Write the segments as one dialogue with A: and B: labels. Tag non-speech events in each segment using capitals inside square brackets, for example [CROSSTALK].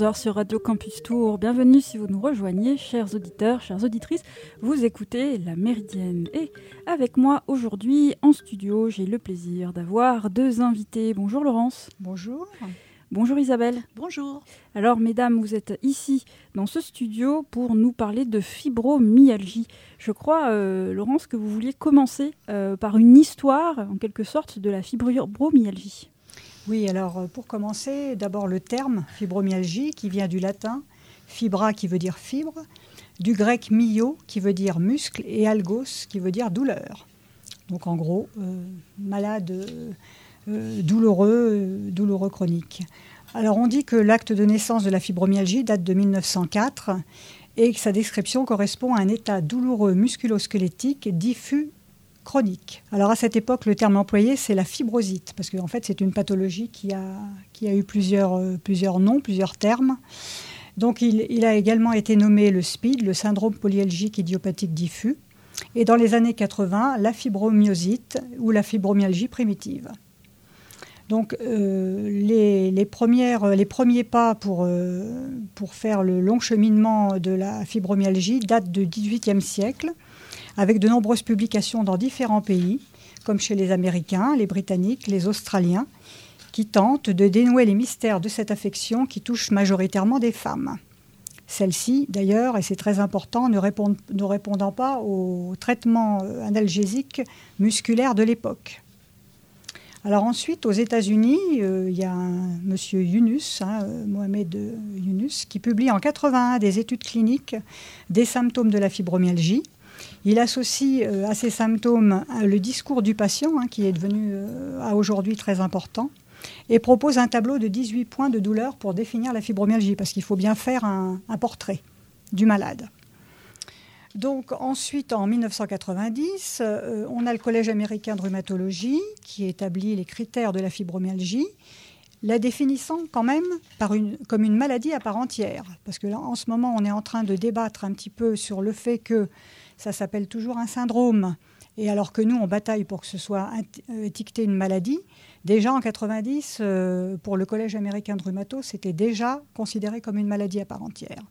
A: 11h sur Radio Campus Tour. Bienvenue si vous nous rejoignez, chers auditeurs, chères auditrices. Vous écoutez La Méridienne. Et avec moi aujourd'hui en studio, j'ai le plaisir d'avoir deux invités. Bonjour Laurence.
B: Bonjour.
A: Bonjour Isabelle.
C: Bonjour.
A: Alors mesdames, vous êtes ici dans ce studio pour nous parler de fibromyalgie. Je crois, euh, Laurence, que vous vouliez commencer euh, par une histoire, en quelque sorte, de la fibromyalgie.
B: Oui, alors euh, pour commencer, d'abord le terme fibromyalgie qui vient du latin fibra qui veut dire fibre, du grec myo qui veut dire muscle et algos qui veut dire douleur. Donc en gros, euh, malade euh, douloureux, douloureux chronique. Alors on dit que l'acte de naissance de la fibromyalgie date de 1904 et que sa description correspond à un état douloureux musculo-squelettique diffus chronique. Alors à cette époque, le terme employé, c'est la fibrosite, parce qu'en fait, c'est une pathologie qui a, eu plusieurs, euh, plusieurs noms, plusieurs termes. Donc il, a également été nommé le SPID, le syndrome polyalgique idiopathique diffus, et dans les années 80, la fibromyosite ou la fibromyalgie primitive. Donc euh, les premiers pas pour, euh, pour faire le long cheminement de la fibromyalgie datent du XVIIIe siècle avec de nombreuses publications dans différents pays, comme chez les Américains, les Britanniques, les Australiens, qui tentent de dénouer les mystères de cette affection qui touche majoritairement des femmes. Celles-ci, d'ailleurs, et c'est très important, ne, répondant pas aux traitements euh, analgésiques musculaires de l'époque. Alors ensuite, aux États-Unis, euh, il y a un monsieur Yunus, hein, euh, Mohamed Yunus, qui publie en 81 des études cliniques des symptômes de la fibromyalgie il associe euh, à ces symptômes euh, le discours du patient, hein, qui est devenu euh, à aujourd'hui très important, et propose un tableau de 18 points de douleur pour définir la fibromyalgie, parce qu'il faut bien faire un, portrait du malade. Donc ensuite, en 1990, euh, on a le Collège américain de rhumatologie qui établit les critères de la fibromyalgie, la définissant quand même comme une maladie à part entière. Parce que là, en ce moment, on est en train de débattre un petit peu sur le fait que ça s'appelle toujours un syndrome. Et alors que nous, on bataille pour que ce soit euh, étiqueté une maladie, déjà en 90, euh, pour le Collège américain de rhumato, c'était déjà considéré comme une maladie à part entière.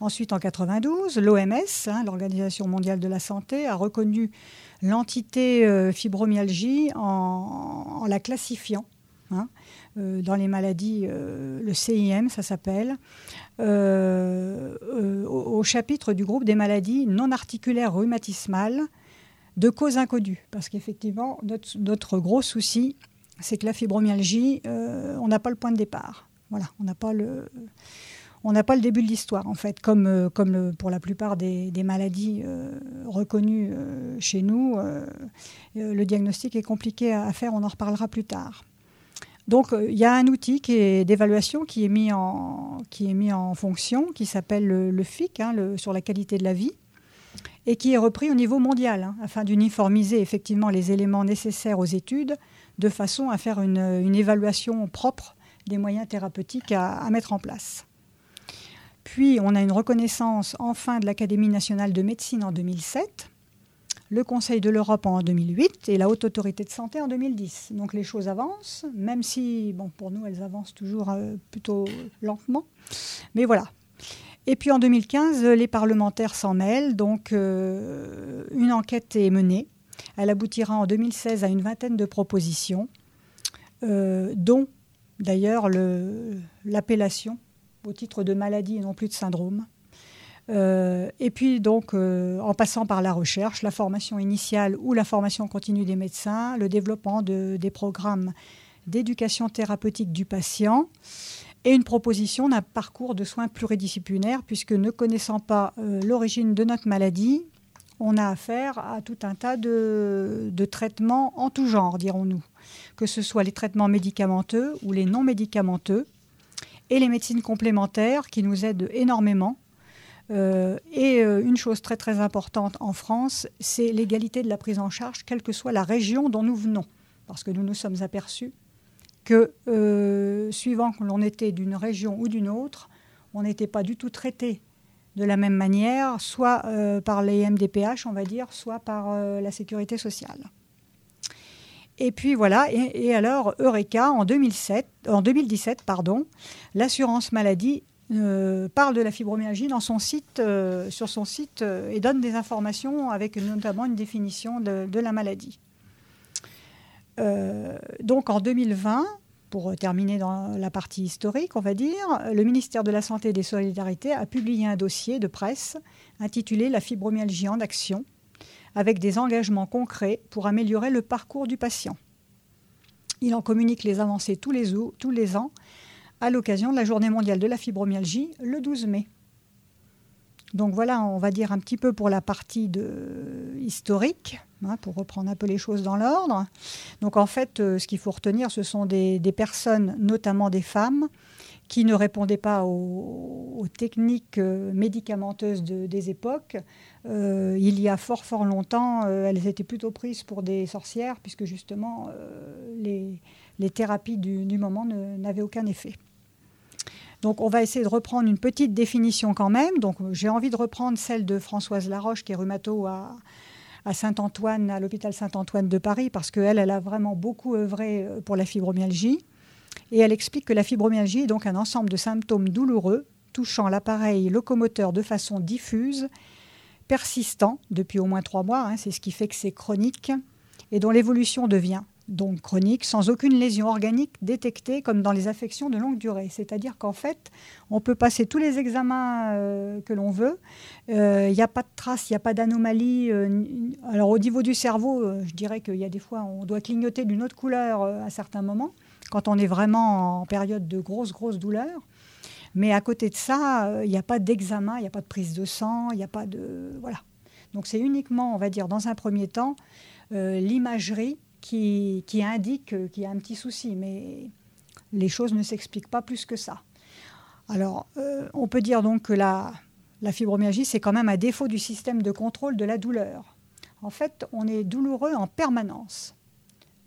B: Ensuite, en 92, l'OMS, hein, l'Organisation mondiale de la santé, a reconnu l'entité euh, fibromyalgie en, la classifiant. Hein, dans les maladies, euh, le CIM, ça s'appelle, euh, au, chapitre du groupe des maladies non articulaires rhumatismales de cause inconnue. Parce qu'effectivement, notre, gros souci, c'est que la fibromyalgie, on n'a pas le point de départ. Voilà, on n'a pas le on n'a pas le début de l'histoire, en fait, comme, euh, comme pour la plupart des, maladies euh, reconnues euh, chez nous. le diagnostic est compliqué à, faire, on en reparlera plus tard. Donc, il y a un outil d'évaluation qui, est mis en, fonction, qui s'appelle le, FIC, hein, sur la qualité de la vie, et qui est repris au niveau mondial, hein, afin d'uniformiser effectivement les éléments nécessaires aux études, de façon à faire une, évaluation propre des moyens thérapeutiques à mettre en place. Puis, on a une reconnaissance enfin de l'Académie nationale de médecine en 2007, le Conseil de l'Europe en 2008 et la Haute Autorité de Santé en 2010. Donc les choses avancent, même si, pour nous, elles avancent toujours euh, plutôt lentement. Mais voilà. Et puis en 2015, les parlementaires s'en mêlent, donc euh, une enquête est menée. Elle aboutira en 2016 à une vingtaine de propositions, euh, dont d'ailleurs l'appellation au titre de maladie et non plus de syndrome. Euh, et puis donc, euh, en passant par la recherche, la formation initiale ou la formation continue des médecins, le développement de, des programmes d'éducation thérapeutique du patient et une proposition d'un parcours de soins pluridisciplinaires, puisque ne connaissant pas euh, l'origine de notre maladie, on a affaire à tout un tas de, de traitements en tout genre, dirons-nous, que ce soit les traitements médicamenteux ou les non médicamenteux et les médecines complémentaires qui nous aident énormément. Euh, et euh, une chose très très importante en France, c'est l'égalité de la prise en charge, quelle que soit la région dont nous venons. Parce que nous nous sommes aperçus que, euh, suivant que l'on était d'une région ou d'une autre, on n'était pas du tout traité de la même manière, soit par les MDPH, on va dire, soit par la sécurité sociale. Et puis voilà, et, alors Eureka, en, 2007, en 2017, pardon, l'assurance maladie euh, parle de la fibromyalgie euh, sur son site euh, et donne des informations avec notamment une définition de, la maladie. donc en 2020, pour terminer dans la partie historique, on va dire, le ministère de la Santé et des Solidarités a publié un dossier de presse intitulé La fibromyalgie en action, avec des engagements concrets pour améliorer le parcours du patient. Il en communique les avancées tous les ans à l'occasion de la Journée mondiale de la fibromyalgie le 12 mai. Donc voilà, on va dire un petit peu pour la partie historique, hein, pour reprendre un peu les choses dans l'ordre. Donc en fait, euh, ce qu'il faut retenir, ce sont des, personnes, notamment des femmes, qui ne répondaient pas aux, techniques euh, médicamenteuses des époques. Euh, il y a fort fort longtemps, elles étaient plutôt prises pour des sorcières, puisque justement les, thérapies du moment n'avaient aucun effet. Donc on va essayer de reprendre une petite définition quand même. Donc j'ai envie de reprendre celle de Françoise Laroche, qui est rhumato à, Saint-Antoine, à l'hôpital Saint-Antoine de Paris, parce qu'elle, elle a vraiment beaucoup œuvré euh, pour la fibromyalgie. Et elle explique que la fibromyalgie est donc un ensemble de symptômes douloureux touchant l'appareil locomoteur de façon diffuse, persistant depuis au moins trois mois, hein, c'est ce qui fait que c'est chronique, et dont l'évolution devient donc chronique, sans aucune lésion organique détectée comme dans les affections de longue durée. C'est-à-dire qu'en fait, on peut passer tous les examens euh, que l'on veut, il euh, n'y a pas de traces, il n'y a pas d'anomalie. Euh, alors au niveau du cerveau, je dirais qu'il y a des fois, on doit clignoter d'une autre couleur à certains moments, quand on est vraiment en période de grosse, grosse douleur. Mais à côté de ça, il n'y a pas d'examen, il n'y a pas de prise de sang, il n'y a pas de... Voilà. Donc c'est uniquement, on va dire, dans un premier temps, l'imagerie qui, indique qu'il y a un petit souci, mais les choses ne s'expliquent pas plus que ça. Alors, euh, on peut dire donc que la, la fibromyalgie, c'est quand même un défaut du système de contrôle de la douleur. En fait, on est douloureux en permanence.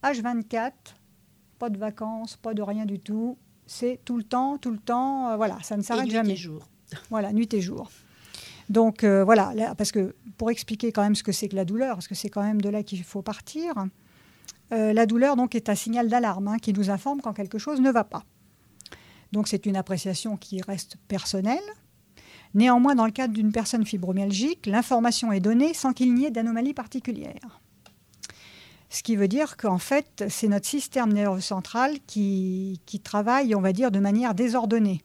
B: H24, pas de vacances, pas de rien du tout. C'est tout le temps, tout le temps, euh, voilà, ça ne s'arrête jamais. Nuit et
C: jour. [LAUGHS]
B: Voilà, nuit et jour. Donc euh, voilà, parce que pour expliquer quand même ce que c'est que la douleur, parce que c'est quand même de là qu'il faut partir, euh, la douleur donc est un signal d'alarme hein, qui nous informe quand quelque chose ne va pas. Donc c'est une appréciation qui reste personnelle. Néanmoins, dans le cadre d'une personne fibromyalgique, l'information est donnée sans qu'il n'y ait d'anomalie particulière. Ce qui veut dire qu'en fait, c'est notre système nerveux central qui, qui, travaille, on va dire, de manière désordonnée,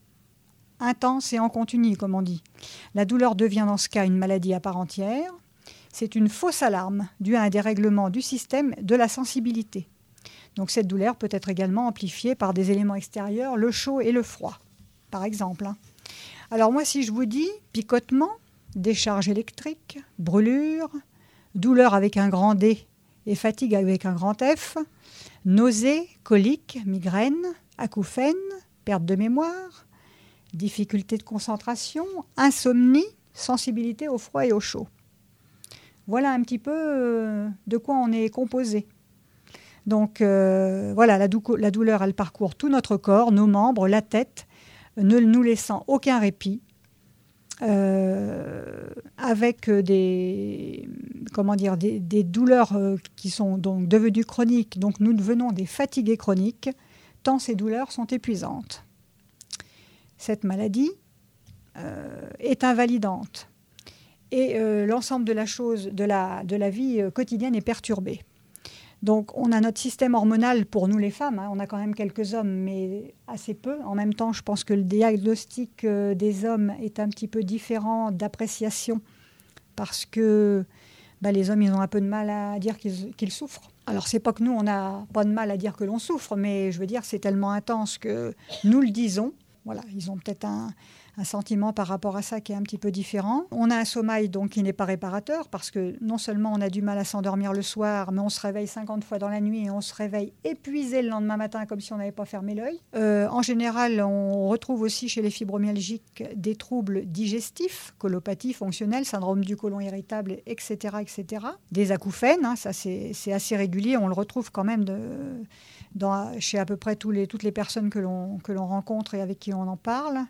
B: intense et en continu, comme on dit. La douleur devient dans ce cas une maladie à part entière c'est une fausse alarme due à un dérèglement du système de la sensibilité. Donc cette douleur peut être également amplifiée par des éléments extérieurs, le chaud et le froid, par exemple. Hein. Alors moi, si je vous dis picotement, décharge électrique, brûlure, douleur avec un grand D et fatigue avec un grand F, nausée, colique, migraine, acouphène, perte de mémoire, difficulté de concentration, insomnie, sensibilité au froid et au chaud. Voilà un petit peu euh, de quoi on est composé. Donc euh, voilà, la, douleur, elle parcourt tout notre corps, nos membres, la tête, ne nous laissant aucun répit. Euh, avec des, comment dire, des, douleurs qui sont donc devenues chroniques. Donc nous devenons des fatigués chroniques, tant ces douleurs sont épuisantes. Cette maladie est invalidante et euh, l'ensemble de la chose, de la, de la vie euh, quotidienne est perturbé. Donc on a notre système hormonal pour nous les femmes, hein. on a quand même quelques hommes, mais assez peu. En même temps, je pense que le diagnostic euh, des hommes est un petit peu différent d'appréciation parce que bah, les hommes, ils ont un peu de mal à dire qu'ils souffrent. Alors c'est pas que nous, on n'a pas de mal à dire que l'on souffre, mais je veux dire, c'est tellement intense que nous le disons. Voilà, ils ont peut-être un, un sentiment par rapport à ça qui est un petit peu différent. On a un sommeil donc qui n'est pas réparateur parce que non seulement on a du mal à s'endormir le soir, mais on se réveille 50 fois dans la nuit et on se réveille épuisé le lendemain matin comme si on n'avait pas fermé l'œil. Euh, en général, on retrouve aussi chez les fibromyalgiques des troubles digestifs, colopathie fonctionnelle, syndrome du côlon irritable, etc. etc. Des acouphènes, hein, ça c'est assez régulier, on le retrouve quand même chez à peu près les, toutes les personnes que l'on rencontre et avec qui on en parle.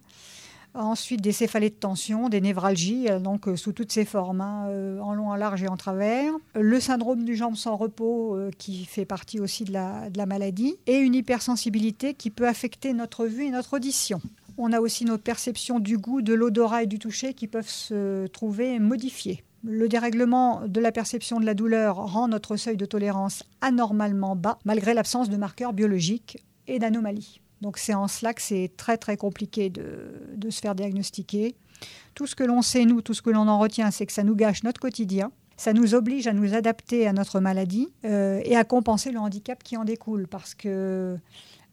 B: Ensuite, des céphalées de tension, des névralgies, donc sous toutes ses formes, hein, en long, en large et en travers. Le syndrome du jambe sans repos, qui fait partie aussi de la, de la maladie. Et une hypersensibilité qui peut affecter notre vue et notre audition. On a aussi nos perceptions du goût, de l'odorat et du toucher qui peuvent se trouver modifiées. Le dérèglement de la perception de la douleur rend notre seuil de tolérance anormalement bas, malgré l'absence de marqueurs biologiques et d'anomalies. Donc c'est en cela que c'est très très compliqué de, se faire diagnostiquer. Tout ce que l'on sait, nous, tout ce que l'on en retient, c'est que ça nous gâche notre quotidien. Ça nous oblige à nous adapter à notre maladie euh, et à compenser le handicap qui en découle. Parce que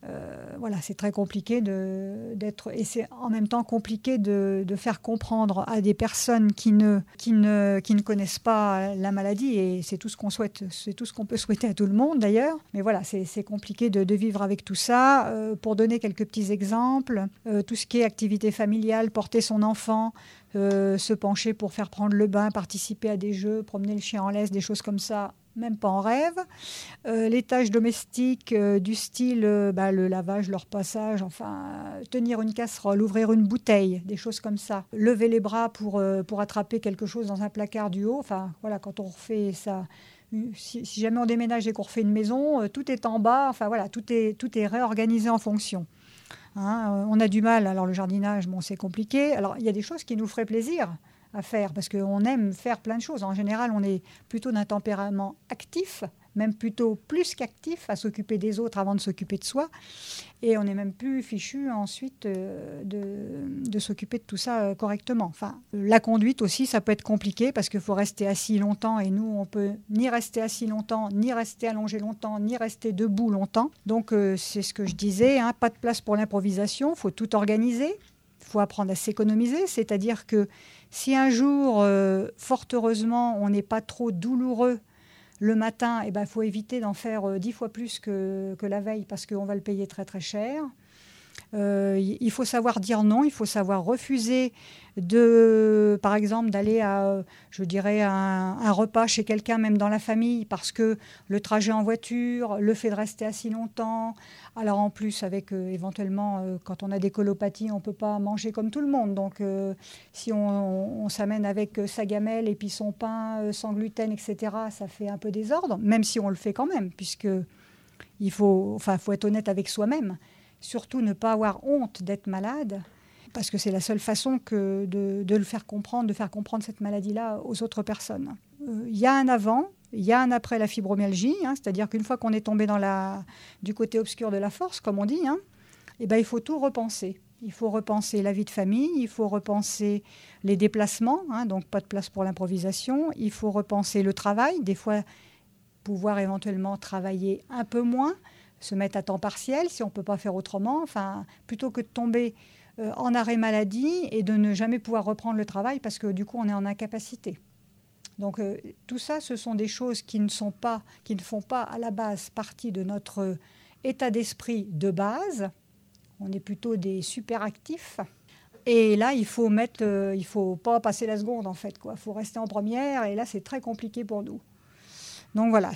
B: euh, voilà, c'est très compliqué d'être et c'est en même temps compliqué de, faire comprendre à des personnes qui ne, qui ne, qui ne connaissent pas la maladie et c'est tout ce qu'on souhaite, c'est tout ce qu'on peut [LAUGHS] souhaiter à tout le monde d'ailleurs. Mais voilà, c'est compliqué de, vivre avec tout ça. Euh, pour donner quelques petits exemples, euh, tout ce qui est activité familiale, porter son enfant, se pencher pour faire prendre le bain, participer à des jeux, promener le chien en laisse, des choses comme ça, même pas en rêve. Euh, les tâches domestiques euh, du style euh, bah, le lavage, leur passage, enfin tenir une casserole, ouvrir une bouteille, des choses comme ça. Lever les bras pour, pour attraper quelque chose dans un placard du haut. Enfin voilà, quand on refait ça. Si, jamais on déménage et qu'on refait une maison, tout est en bas. Enfin voilà, tout est, tout est réorganisé en fonction. Hein, on a du mal. Alors le jardinage, bon, c'est compliqué. Alors il y a des choses qui nous feraient plaisir à faire parce qu'on aime faire plein de choses. En général, on est plutôt d'un tempérament actif, même plutôt plus qu'actif à s'occuper des autres avant de s'occuper de soi. Et on est même plus fichu ensuite euh, de, de s'occuper de tout ça euh, correctement. Enfin, la conduite aussi, ça peut être compliqué parce qu'il faut rester assis longtemps et nous, on peut ni rester assis longtemps, ni rester allongé longtemps, ni rester debout longtemps. Donc, euh, c'est ce que je disais, hein, pas de place pour l'improvisation, faut tout organiser. Faut apprendre à s'économiser, c'est-à-dire que si un jour, euh, fort heureusement, on n'est pas trop douloureux le matin, il eh ben, faut éviter d'en faire euh, dix fois plus que, que la veille parce qu'on va le payer très très cher. Euh, il faut savoir dire non, il faut savoir refuser de, par exemple, d'aller à, je dirais, un, repas chez quelqu'un, même dans la famille, parce que le trajet en voiture, le fait de rester assis longtemps. Alors en plus, avec euh, éventuellement, euh, quand on a des colopathies, on peut pas manger comme tout le monde. Donc si on, on s'amène avec sa gamelle et puis son pain sans gluten, etc., ça fait un peu désordre, même si on le fait quand même, puisque il faut, enfin, faut être honnête avec soi-même surtout ne pas avoir honte d'être malade, parce que c'est la seule façon que de, le faire comprendre, de faire comprendre cette maladie-là aux autres personnes. Euh, il y a un avant, il y a un après la fibromyalgie, hein, c'est-à-dire qu'une fois qu'on est tombé dans la, du côté obscur de la force, comme on dit, hein, eh ben, il faut tout repenser. Il faut repenser la vie de famille, il faut repenser les déplacements, hein, donc pas de place pour l'improvisation, il faut repenser le travail, des fois pouvoir éventuellement travailler un peu moins, se mettre à temps partiel si on ne peut pas faire autrement, enfin, plutôt que de tomber euh, en arrêt maladie et de ne jamais pouvoir reprendre le travail parce que du coup on est en incapacité. Donc euh, tout ça, ce sont des choses qui ne sont pas, qui ne font pas à la base partie de notre état d'esprit de base. On est plutôt des super actifs. Et là, il faut mettre, euh, il faut pas passer la seconde en fait, quoi. Il faut rester en première. Et là, c'est très compliqué pour nous. Donc voilà,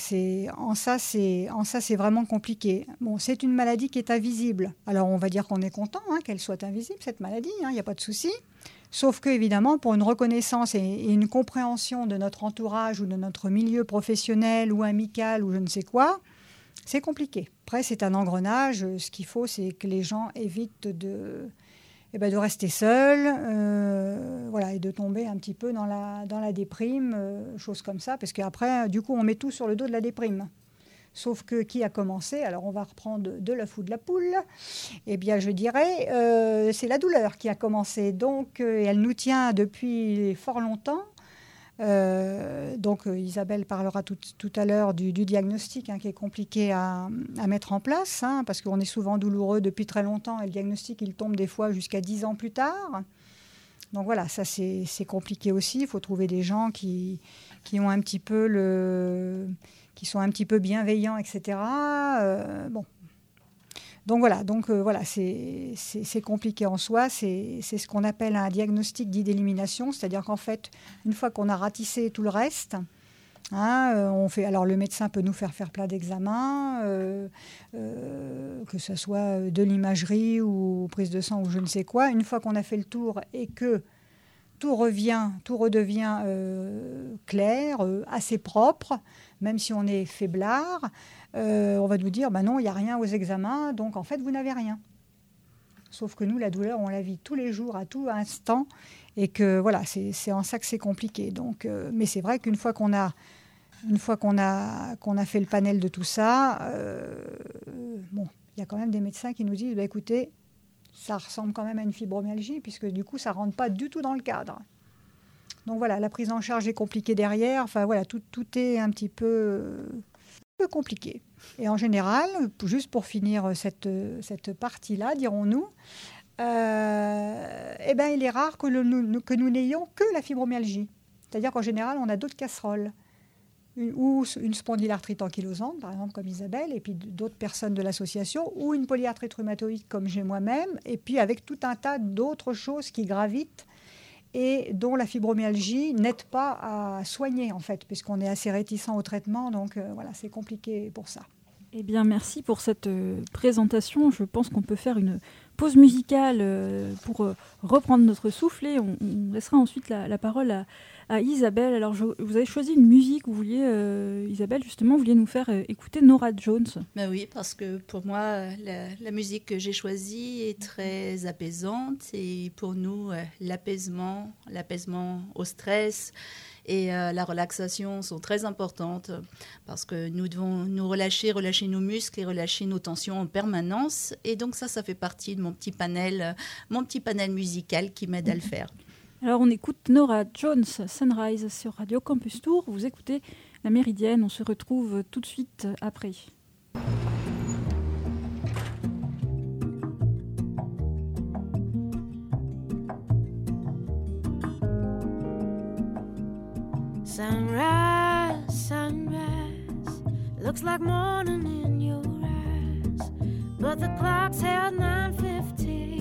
B: en ça c'est vraiment compliqué. Bon, c'est une maladie qui est invisible. Alors on va dire qu'on est content hein, qu'elle soit invisible cette maladie, il hein, n'y a pas de souci. Sauf que évidemment pour une reconnaissance et, une compréhension de notre entourage ou de notre milieu professionnel ou amical ou je ne sais quoi, c'est compliqué. Après c'est un engrenage. Ce qu'il faut c'est que les gens évitent de eh ben, de rester seul, euh, voilà, et de tomber un petit peu dans la, dans la déprime, euh, choses comme ça, parce qu'après, du coup, on met tout sur le dos de la déprime. Sauf que qui a commencé Alors on va reprendre de la fou de la poule. Eh bien, je dirais, euh, c'est la douleur qui a commencé. Donc, elle nous tient depuis fort longtemps. Euh, donc euh, Isabelle parlera tout, à l'heure du, diagnostic hein, qui est compliqué à, mettre en place hein, parce qu'on est souvent douloureux depuis très longtemps et le diagnostic il tombe des fois jusqu'à 10 ans plus tard. Donc voilà, ça c'est compliqué aussi. Il faut trouver des gens qui, qui ont un petit peu le, qui sont un petit peu bienveillants, etc. Euh, bon, donc voilà, donc euh, voilà, c'est compliqué en soi. C'est ce qu'on appelle un diagnostic d'idélimination, c'est-à-dire qu'en fait, une fois qu'on a ratissé tout le reste, Hein, euh, on fait, alors le médecin peut nous faire faire plein d'examens, euh, que ce soit de l'imagerie ou prise de sang ou je ne sais quoi. Une fois qu'on a fait le tour et que tout revient, tout redevient clair, assez propre, même si on est faiblard, on va nous dire bah non, il n'y a rien aux examens, donc en fait vous n'avez rien. Sauf que nous, la douleur, on la vit tous les jours, à tout instant, et que voilà, c'est en ça que c'est compliqué. Donc, mais c'est vrai qu'une fois qu'on a une fois qu'on a, qu'on a fait le panel de tout ça, euh, bon, il y a quand même des médecins qui nous disent bah, écoutez, ça ressemble quand même à une fibromyalgie, puisque du coup, ça rentre pas du tout dans le cadre. Donc voilà, la prise en charge est compliquée derrière. Enfin voilà, tout, tout est un petit peu, peu compliqué. Et en général, juste pour finir cette, cette partie-là, dirons-nous, euh, eh ben, il est rare que, que nous n'ayons que la fibromyalgie. C'est-à-dire qu'en général, on a d'autres casseroles ou une spondylarthrite ankylosante, par exemple, comme Isabelle, et puis d'autres personnes de l'association, ou une polyarthrite rhumatoïde comme j'ai moi-même, et puis avec tout un tas d'autres choses qui gravitent et dont la fibromyalgie n'aide pas à soigner, en fait, puisqu'on est assez réticent au traitement, donc euh, voilà, c'est compliqué pour ça.
D: Eh bien, merci pour cette euh, présentation. Je pense qu'on peut faire une pause musicale euh, pour reprendre notre souffle et on, laissera ensuite la parole à, Isabelle. Alors, vous avez choisi une musique, vous vouliez, euh, Isabelle, justement, vous vouliez nous faire euh, écouter Nora Jones.
C: Ben oui, parce que pour moi, la, musique que j'ai choisie est très apaisante et pour nous, euh, l'apaisement, l'apaisement au stress et la relaxation sont très importantes parce que nous devons nous relâcher, relâcher nos muscles et relâcher nos tensions en permanence. Et donc ça, ça fait partie de mon petit panel, mon petit panel musical qui m'aide à le faire.
D: Alors on écoute Nora Jones, Sunrise sur Radio Campus Tour. Vous écoutez La Méridienne, on se retrouve tout de suite après. Sunrise, sunrise, looks like morning in your eyes, but the clock's held 9:15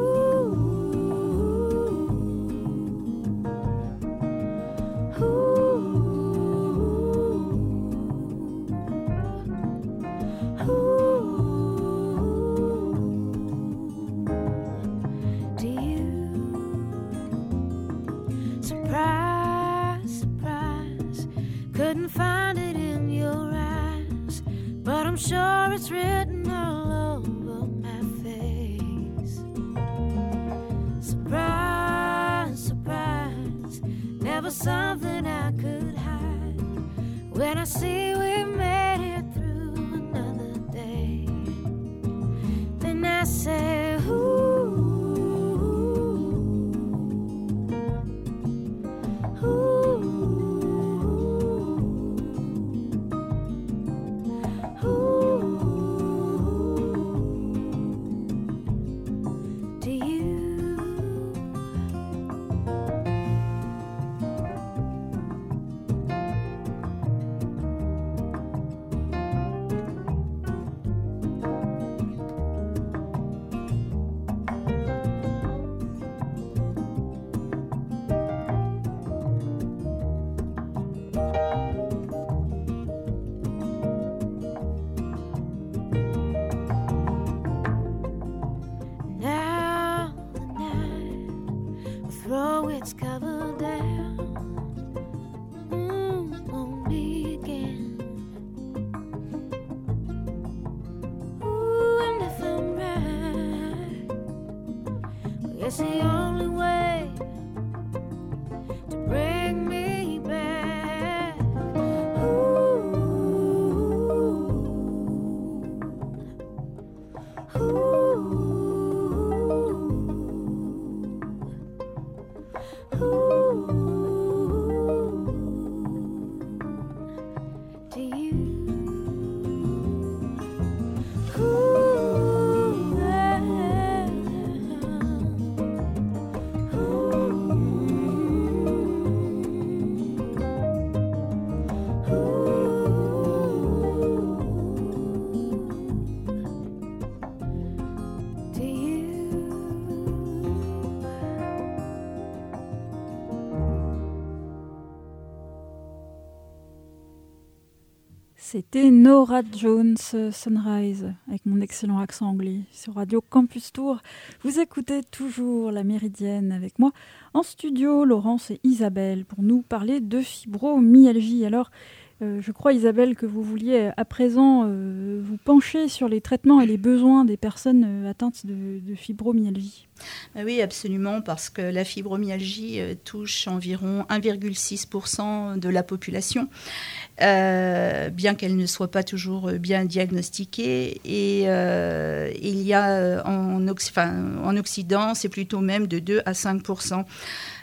D: See
A: C'était Nora Jones, Sunrise, avec mon excellent accent anglais, sur Radio Campus Tour. Vous écoutez toujours la Méridienne avec moi en studio, Laurence et Isabelle, pour nous parler de fibromyalgie. Alors, euh, je crois, Isabelle, que vous vouliez à présent euh, vous pencher sur les traitements et les besoins des personnes euh, atteintes de, fibromyalgie.
C: Oui, absolument, parce que la fibromyalgie touche environ 1,6% de la population, bien qu'elle ne soit pas toujours bien diagnostiquée. Et il y a en Occident, c'est plutôt même de 2 à 5%.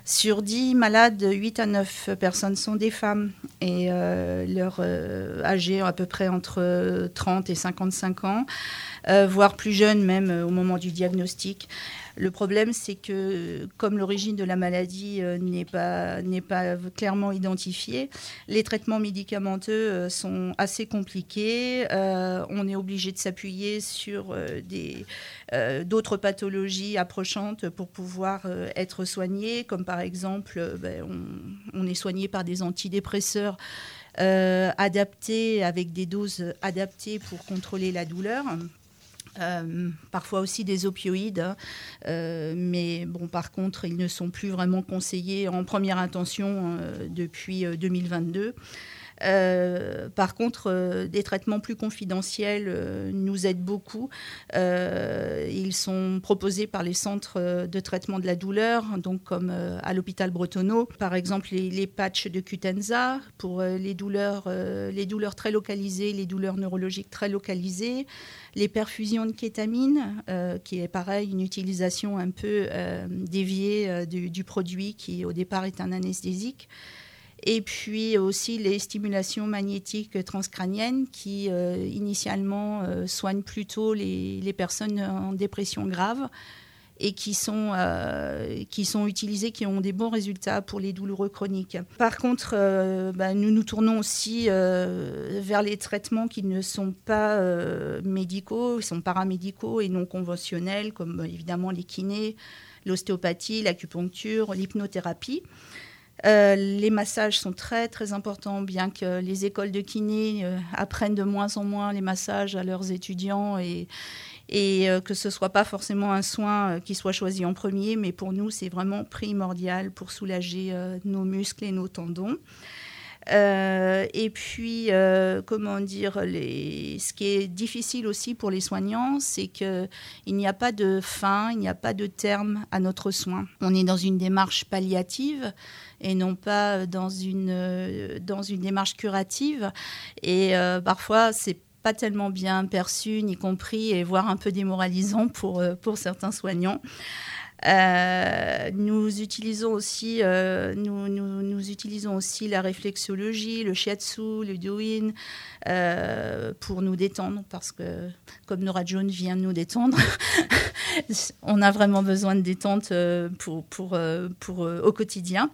C: Sur 10 malades, 8 à 9 personnes sont des femmes et euh, leur euh, âgé à peu près entre 30 et 55 ans, euh, voire plus jeunes même au moment du diagnostic. Le problème, c'est que comme l'origine de la maladie euh, n'est pas, clairement identifiée, les traitements médicamenteux euh, sont assez compliqués. Euh, on est obligé de s'appuyer sur d'autres pathologies approchantes pour pouvoir être soigné, comme par exemple, ben, on, est soigné par des antidépresseurs. adaptés avec des doses adaptées pour contrôler la douleur. Euh, parfois aussi des opioïdes, hein. euh, mais bon, par contre, ils ne sont plus vraiment conseillés en première intention euh, depuis 2022. Euh, par contre, euh, des traitements plus confidentiels euh, nous aident beaucoup. ils sont proposés par les centres de traitement de la douleur, donc comme à l'hôpital Bretonneau. Par exemple, les, patchs de Cutenza pour les douleurs, les douleurs très localisées, les douleurs neurologiques très localisées. Les perfusions de kétamine, qui est pareil, une utilisation un peu déviée du, produit qui au départ est un anesthésique et puis aussi les stimulations magnétiques transcrâniennes qui euh, initialement euh, soignent plutôt les, personnes en dépression grave et qui sont, euh, qui sont utilisées, qui ont des bons résultats pour les douloureux chroniques. Par contre, bah, nous nous tournons aussi vers les traitements qui ne sont pas médicaux, ils sont paramédicaux et non conventionnels, comme évidemment les kinés, l'ostéopathie, l'acupuncture, l'hypnothérapie. Euh, les massages sont très très importants, bien que les écoles de kiné euh, apprennent de moins en moins les massages à leurs étudiants et, euh, que ce soit pas forcément un soin qui soit choisi en premier, mais pour nous c'est vraiment primordial pour soulager nos muscles et nos tendons. Et puis, comment dire, ce qui est difficile aussi pour les soignants, c'est qu'il n'y a pas de fin, il n'y a pas de terme à notre soin. On est dans une démarche palliative, et non pas dans une, euh, dans une démarche curative. Et euh, parfois, c'est pas tellement bien perçu, ni compris, et voire un peu démoralisant pour, euh, pour certains soignants. Nous utilisons aussi, nous, nous, utilisons aussi la réflexologie, le shiatsu, le doin pour nous détendre parce que comme Nora Jones vient de nous détendre, [LAUGHS] on a vraiment besoin de détente pour, pour, pour, au quotidien.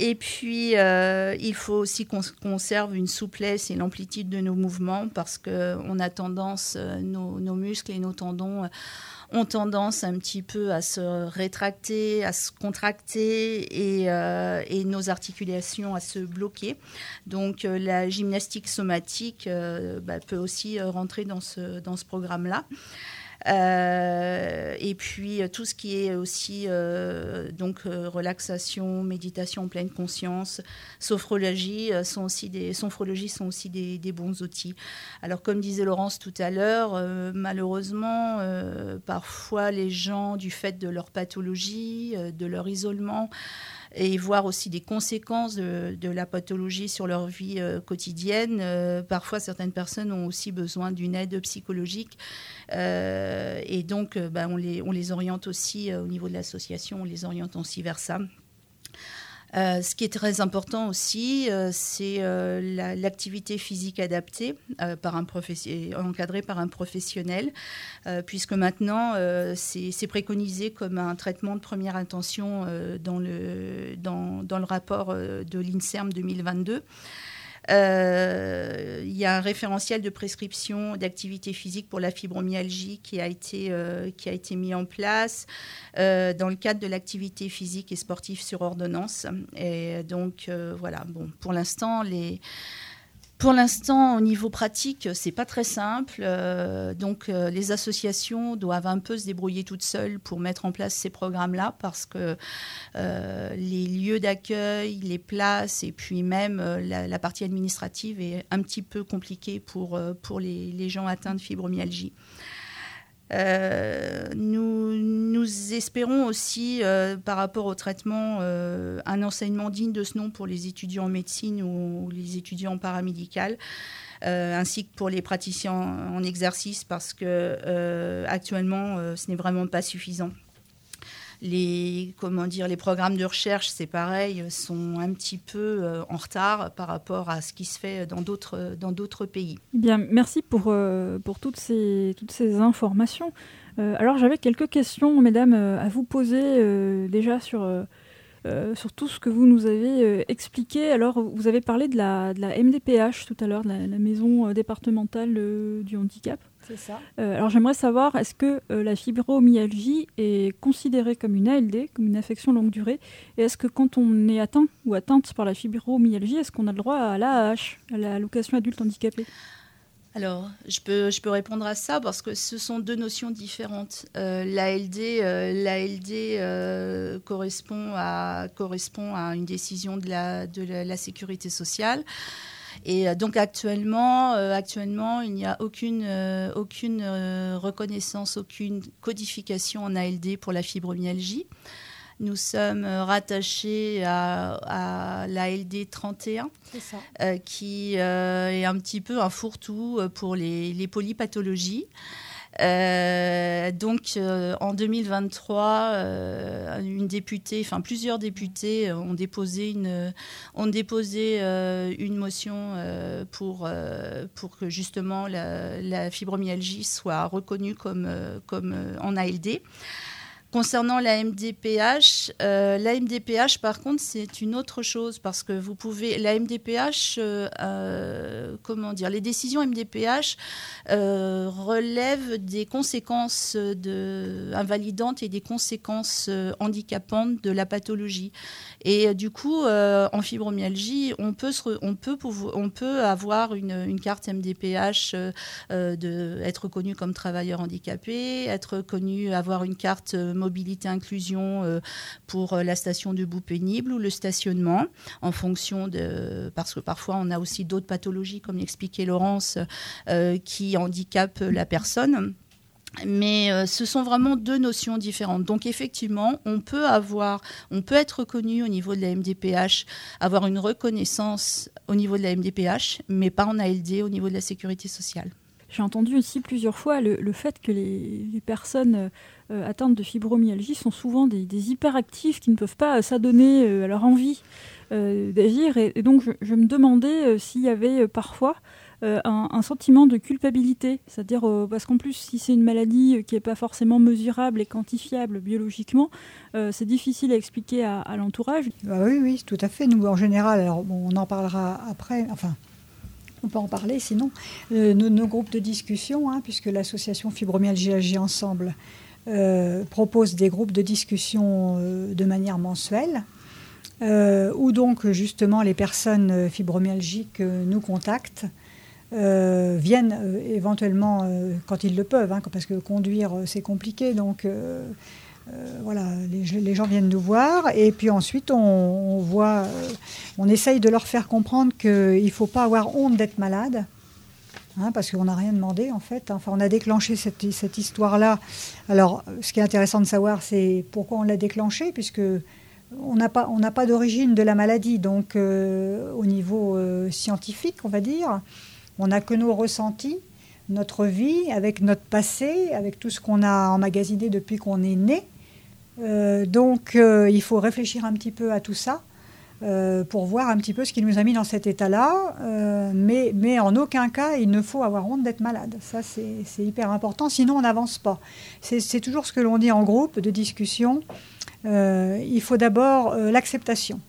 C: Et puis, euh, il faut aussi qu'on conserve une souplesse et l'amplitude de nos mouvements parce qu'on a tendance, euh, nos, muscles et nos tendons euh, ont tendance un petit peu à se rétracter, à se contracter et, nos articulations à se bloquer. Donc, la gymnastique somatique bah, peut aussi rentrer dans ce, dans ce programme-là. Euh, et puis euh, tout ce qui est aussi euh, donc relaxation, méditation en pleine conscience, sophrologie sont aussi des sophrologie sont aussi des, bons outils. Alors comme disait Laurence tout à l'heure, malheureusement parfois les gens du fait de leur pathologie, de leur isolement et voir aussi des conséquences de, la pathologie sur leur vie quotidienne. Parfois, certaines personnes ont aussi besoin d'une aide psychologique et donc bah, on, les, on les oriente aussi au niveau de l'association, on les oriente aussi vers ça. Euh, ce qui est très important aussi, euh, c'est euh, l'activité physique adaptée, par un encadrée par un professionnel, puisque maintenant, c'est préconisé comme un traitement de première intention dans, le, dans, dans le rapport de l'INSERM 2022. Euh, il y a un référentiel de prescription d'activité physique pour la fibromyalgie qui a été, euh, qui a été mis en place euh, dans le cadre de l'activité physique et sportive sur ordonnance. Et donc, voilà, bon, pour l'instant, les Pour l'instant, au niveau pratique, c'est pas très simple. donc, les associations doivent un peu se débrouiller toutes seules pour mettre en place ces programmes-là, parce que les lieux d'accueil, les places, et puis même la, partie administrative est un petit peu compliquée pour, les gens atteints de fibromyalgie. Euh, nous, espérons aussi, euh, par rapport au traitement, euh, un enseignement digne de ce nom pour les étudiants en médecine ou, les étudiants en paramédical, ainsi que pour les praticiens en exercice, parce que actuellement, ce n'est vraiment pas suffisant les, comment dire, les programmes de recherche, c'est pareil, sont un petit peu euh, en retard par rapport à ce qui se fait dans d'autres, pays.
A: Bien, merci pour, euh, pour toutes, ces, toutes ces informations. Euh, alors, j'avais quelques questions, mesdames, à vous poser déjà sur, tout ce que vous nous avez expliqué. Alors, vous avez parlé de la, de la MDPH tout à l'heure, de la maison départementale du handicap. Euh, alors j'aimerais savoir, est-ce que euh, la fibromyalgie est considérée comme une ALD, comme une affection longue durée? Et est-ce que quand on est atteint ou atteinte par la fibromyalgie, est-ce qu'on a le droit à l'AAH, à l'allocation adulte handicapé?
C: Alors, je peux, je peux répondre à ça parce que ce sont deux notions différentes. Euh, L'ALD, euh, correspond, à, correspond à une décision de la, de la sécurité sociale. Et euh, donc actuellement, euh, actuellement il n'y a aucune, euh, aucune reconnaissance, aucune codification en ALD pour la fibromyalgie. Nous sommes rattachés à, l'ALD 31, qui est un petit peu un fourre-tout pour les, les polypathologies. Euh, donc euh, en 2023, euh, une députée, plusieurs députés ont déposé une, ont déposé une motion pour, que justement la, la, fibromyalgie soit reconnue comme, comme en ALD. Concernant la MDPH, euh, la MDPH, par contre, c'est une autre chose parce que vous pouvez. La MDPH, euh, euh, comment dire, les décisions MDPH relèvent des conséquences invalidantes et des conséquences handicapantes de la pathologie. Et du coup, en fibromyalgie, on peut, avoir une, carte MDPH, de, être reconnu comme travailleur handicapé, être reconnu, avoir une carte mobilité inclusion euh, pour euh, la station de bout pénible ou le stationnement, en fonction de. Parce que parfois, on a aussi d'autres pathologies, comme l'expliquait Laurence, euh, qui handicapent la personne. Mais ce sont vraiment deux notions différentes. Donc effectivement, on peut avoir, on peut être reconnu au niveau de la MDPH, avoir une reconnaissance au niveau de la MDPH, mais pas en ALD au niveau de la sécurité sociale.
A: J'ai entendu aussi plusieurs fois le, fait que les, personnes euh, atteintes de fibromyalgie sont souvent des, hyperactifs qui ne peuvent pas s'adonner euh, à leur envie euh, d'agir. Et, donc je, me demandais s'il y avait parfois un, sentiment de culpabilité. C'est-à-dire, parce qu'en plus, si c'est une maladie qui n'est pas forcément mesurable et quantifiable biologiquement, c'est difficile à expliquer à, l'entourage.
B: Bah oui, oui, tout à fait. Nous, en général, alors on en parlera après, enfin, on peut en parler sinon. Euh, nos, groupes de discussion, hein, puisque l'association Fibromyalgie Agit Ensemble euh, propose des groupes de discussion euh, de manière mensuelle, où donc justement les personnes fibromyalgiques nous contactent. Viennent éventuellement quand ils le peuvent, hein, parce que conduire c'est compliqué, donc euh, voilà, les, gens viennent nous voir et puis ensuite on, voit, euh, on essaye de leur faire comprendre qu'il ne faut pas avoir honte d'être malade. Hein, parce qu'on n'a rien demandé en fait. Enfin, on a déclenché cette, cette histoire-là. Alors, ce qui est intéressant de savoir, c'est pourquoi on l'a déclenché, puisque on n'a pas, pas d'origine de la maladie. Donc, euh, au niveau scientifique, on va dire, on n'a que nos ressentis, notre vie, avec notre passé, avec tout ce qu'on a emmagasiné depuis qu'on est né. Euh, donc euh, il faut réfléchir un petit peu à tout ça euh, pour voir un petit peu ce qui nous a mis dans cet état-là. mais, mais en aucun cas, il ne faut avoir honte d'être malade. Ça, c'est hyper important, sinon on n'avance pas. C'est toujours ce que l'on dit en groupe de discussion. il faut d'abord l'acceptation.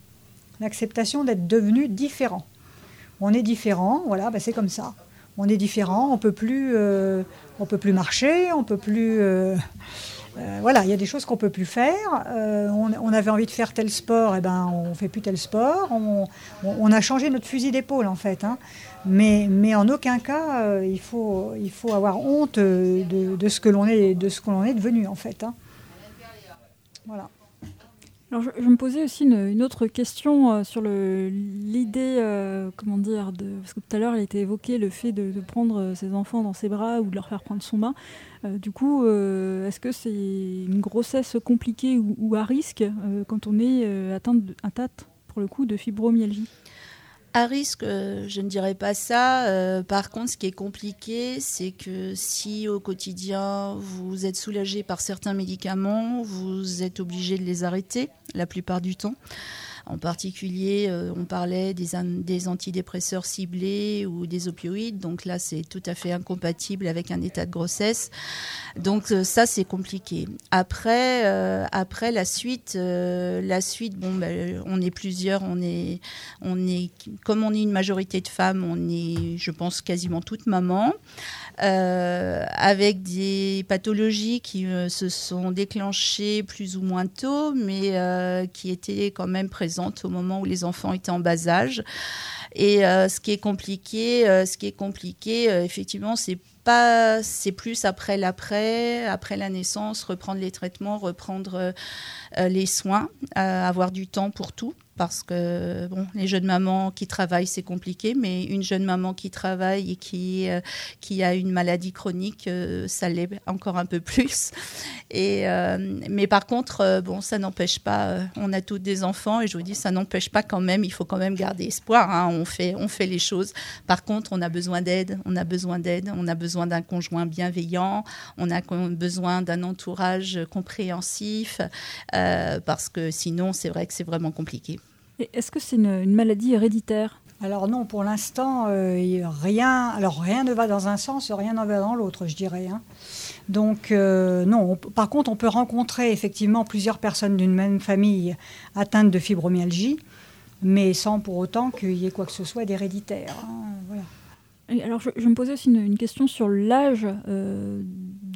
B: L'acceptation d'être devenu différent. On est différent, voilà, bah, c'est comme ça. On est différent, on peut plus, on peut plus marcher, on peut plus euh, voilà, il y a des choses qu'on peut plus faire. Euh, on, avait envie de faire tel sport, et eh ben on fait plus tel sport. On, a changé notre fusil d'épaule en fait. Hein. Mais, en aucun cas, euh, il, faut, avoir honte de, ce que l'on est, de ce que l'on est devenu en fait. Hein. Voilà.
A: Alors, je, me posais aussi une, autre question euh, sur l'idée, euh, comment dire, de, parce que tout à l'heure, il a été évoqué le fait de, prendre euh, ses enfants dans ses bras ou de leur faire prendre son bain. du coup, est-ce que c'est une grossesse compliquée ou, à risque quand on est atteint, de, atteinte, pour le coup, de fibromyalgie?
C: À risque, euh, je ne dirais pas ça. Euh, par contre, ce qui est compliqué, c'est que si au quotidien vous êtes soulagé par certains médicaments, vous êtes obligé de les arrêter la plupart du temps. En particulier, euh, on parlait des, des, antidépresseurs ciblés ou des opioïdes. Donc là, c'est tout à fait incompatible avec un état de grossesse. Donc euh, ça, c'est compliqué. Après, euh, après la suite, la suite, bon, ben, on est plusieurs. On est, on est, comme on est une majorité de femmes, on est, je pense, quasiment toutes mamans. Euh, avec des pathologies qui euh, se sont déclenchées plus ou moins tôt, mais euh, qui étaient quand même présentes au moment où les enfants étaient en bas âge. Et ce qui est compliqué, ce qui est compliqué, effectivement, c'est pas, c'est plus après l'après, après la naissance, reprendre les traitements, reprendre les soins, avoir du temps pour tout parce que bon, les jeunes mamans qui travaillent, c'est compliqué, mais une jeune maman qui travaille et qui, euh, qui a une maladie chronique, euh, ça l'est encore un peu plus. Et, euh, mais par contre, bon, ça n'empêche pas, on a tous des enfants et je vous dis, ça n'empêche pas quand même, il faut quand même garder espoir, hein. on, fait, on fait les choses. Par contre, on a besoin d'aide, on a besoin d'aide, on a besoin d'un conjoint bienveillant, on a besoin d'un entourage compréhensif, parce que sinon, c'est vrai que c'est vraiment compliqué.
A: Est-ce que c'est une, maladie héréditaire?
B: Alors non, pour l'instant, euh, rien. Alors rien ne va dans un sens, rien ne va dans l'autre, je dirais. Hein. Donc euh, non. par contre, on peut rencontrer effectivement plusieurs personnes d'une même famille atteintes de fibromyalgie, mais sans pour autant qu'il y ait quoi que ce soit d'héréditaire. Hein,
A: voilà. Alors je, me posais aussi une, question sur l'âge euh,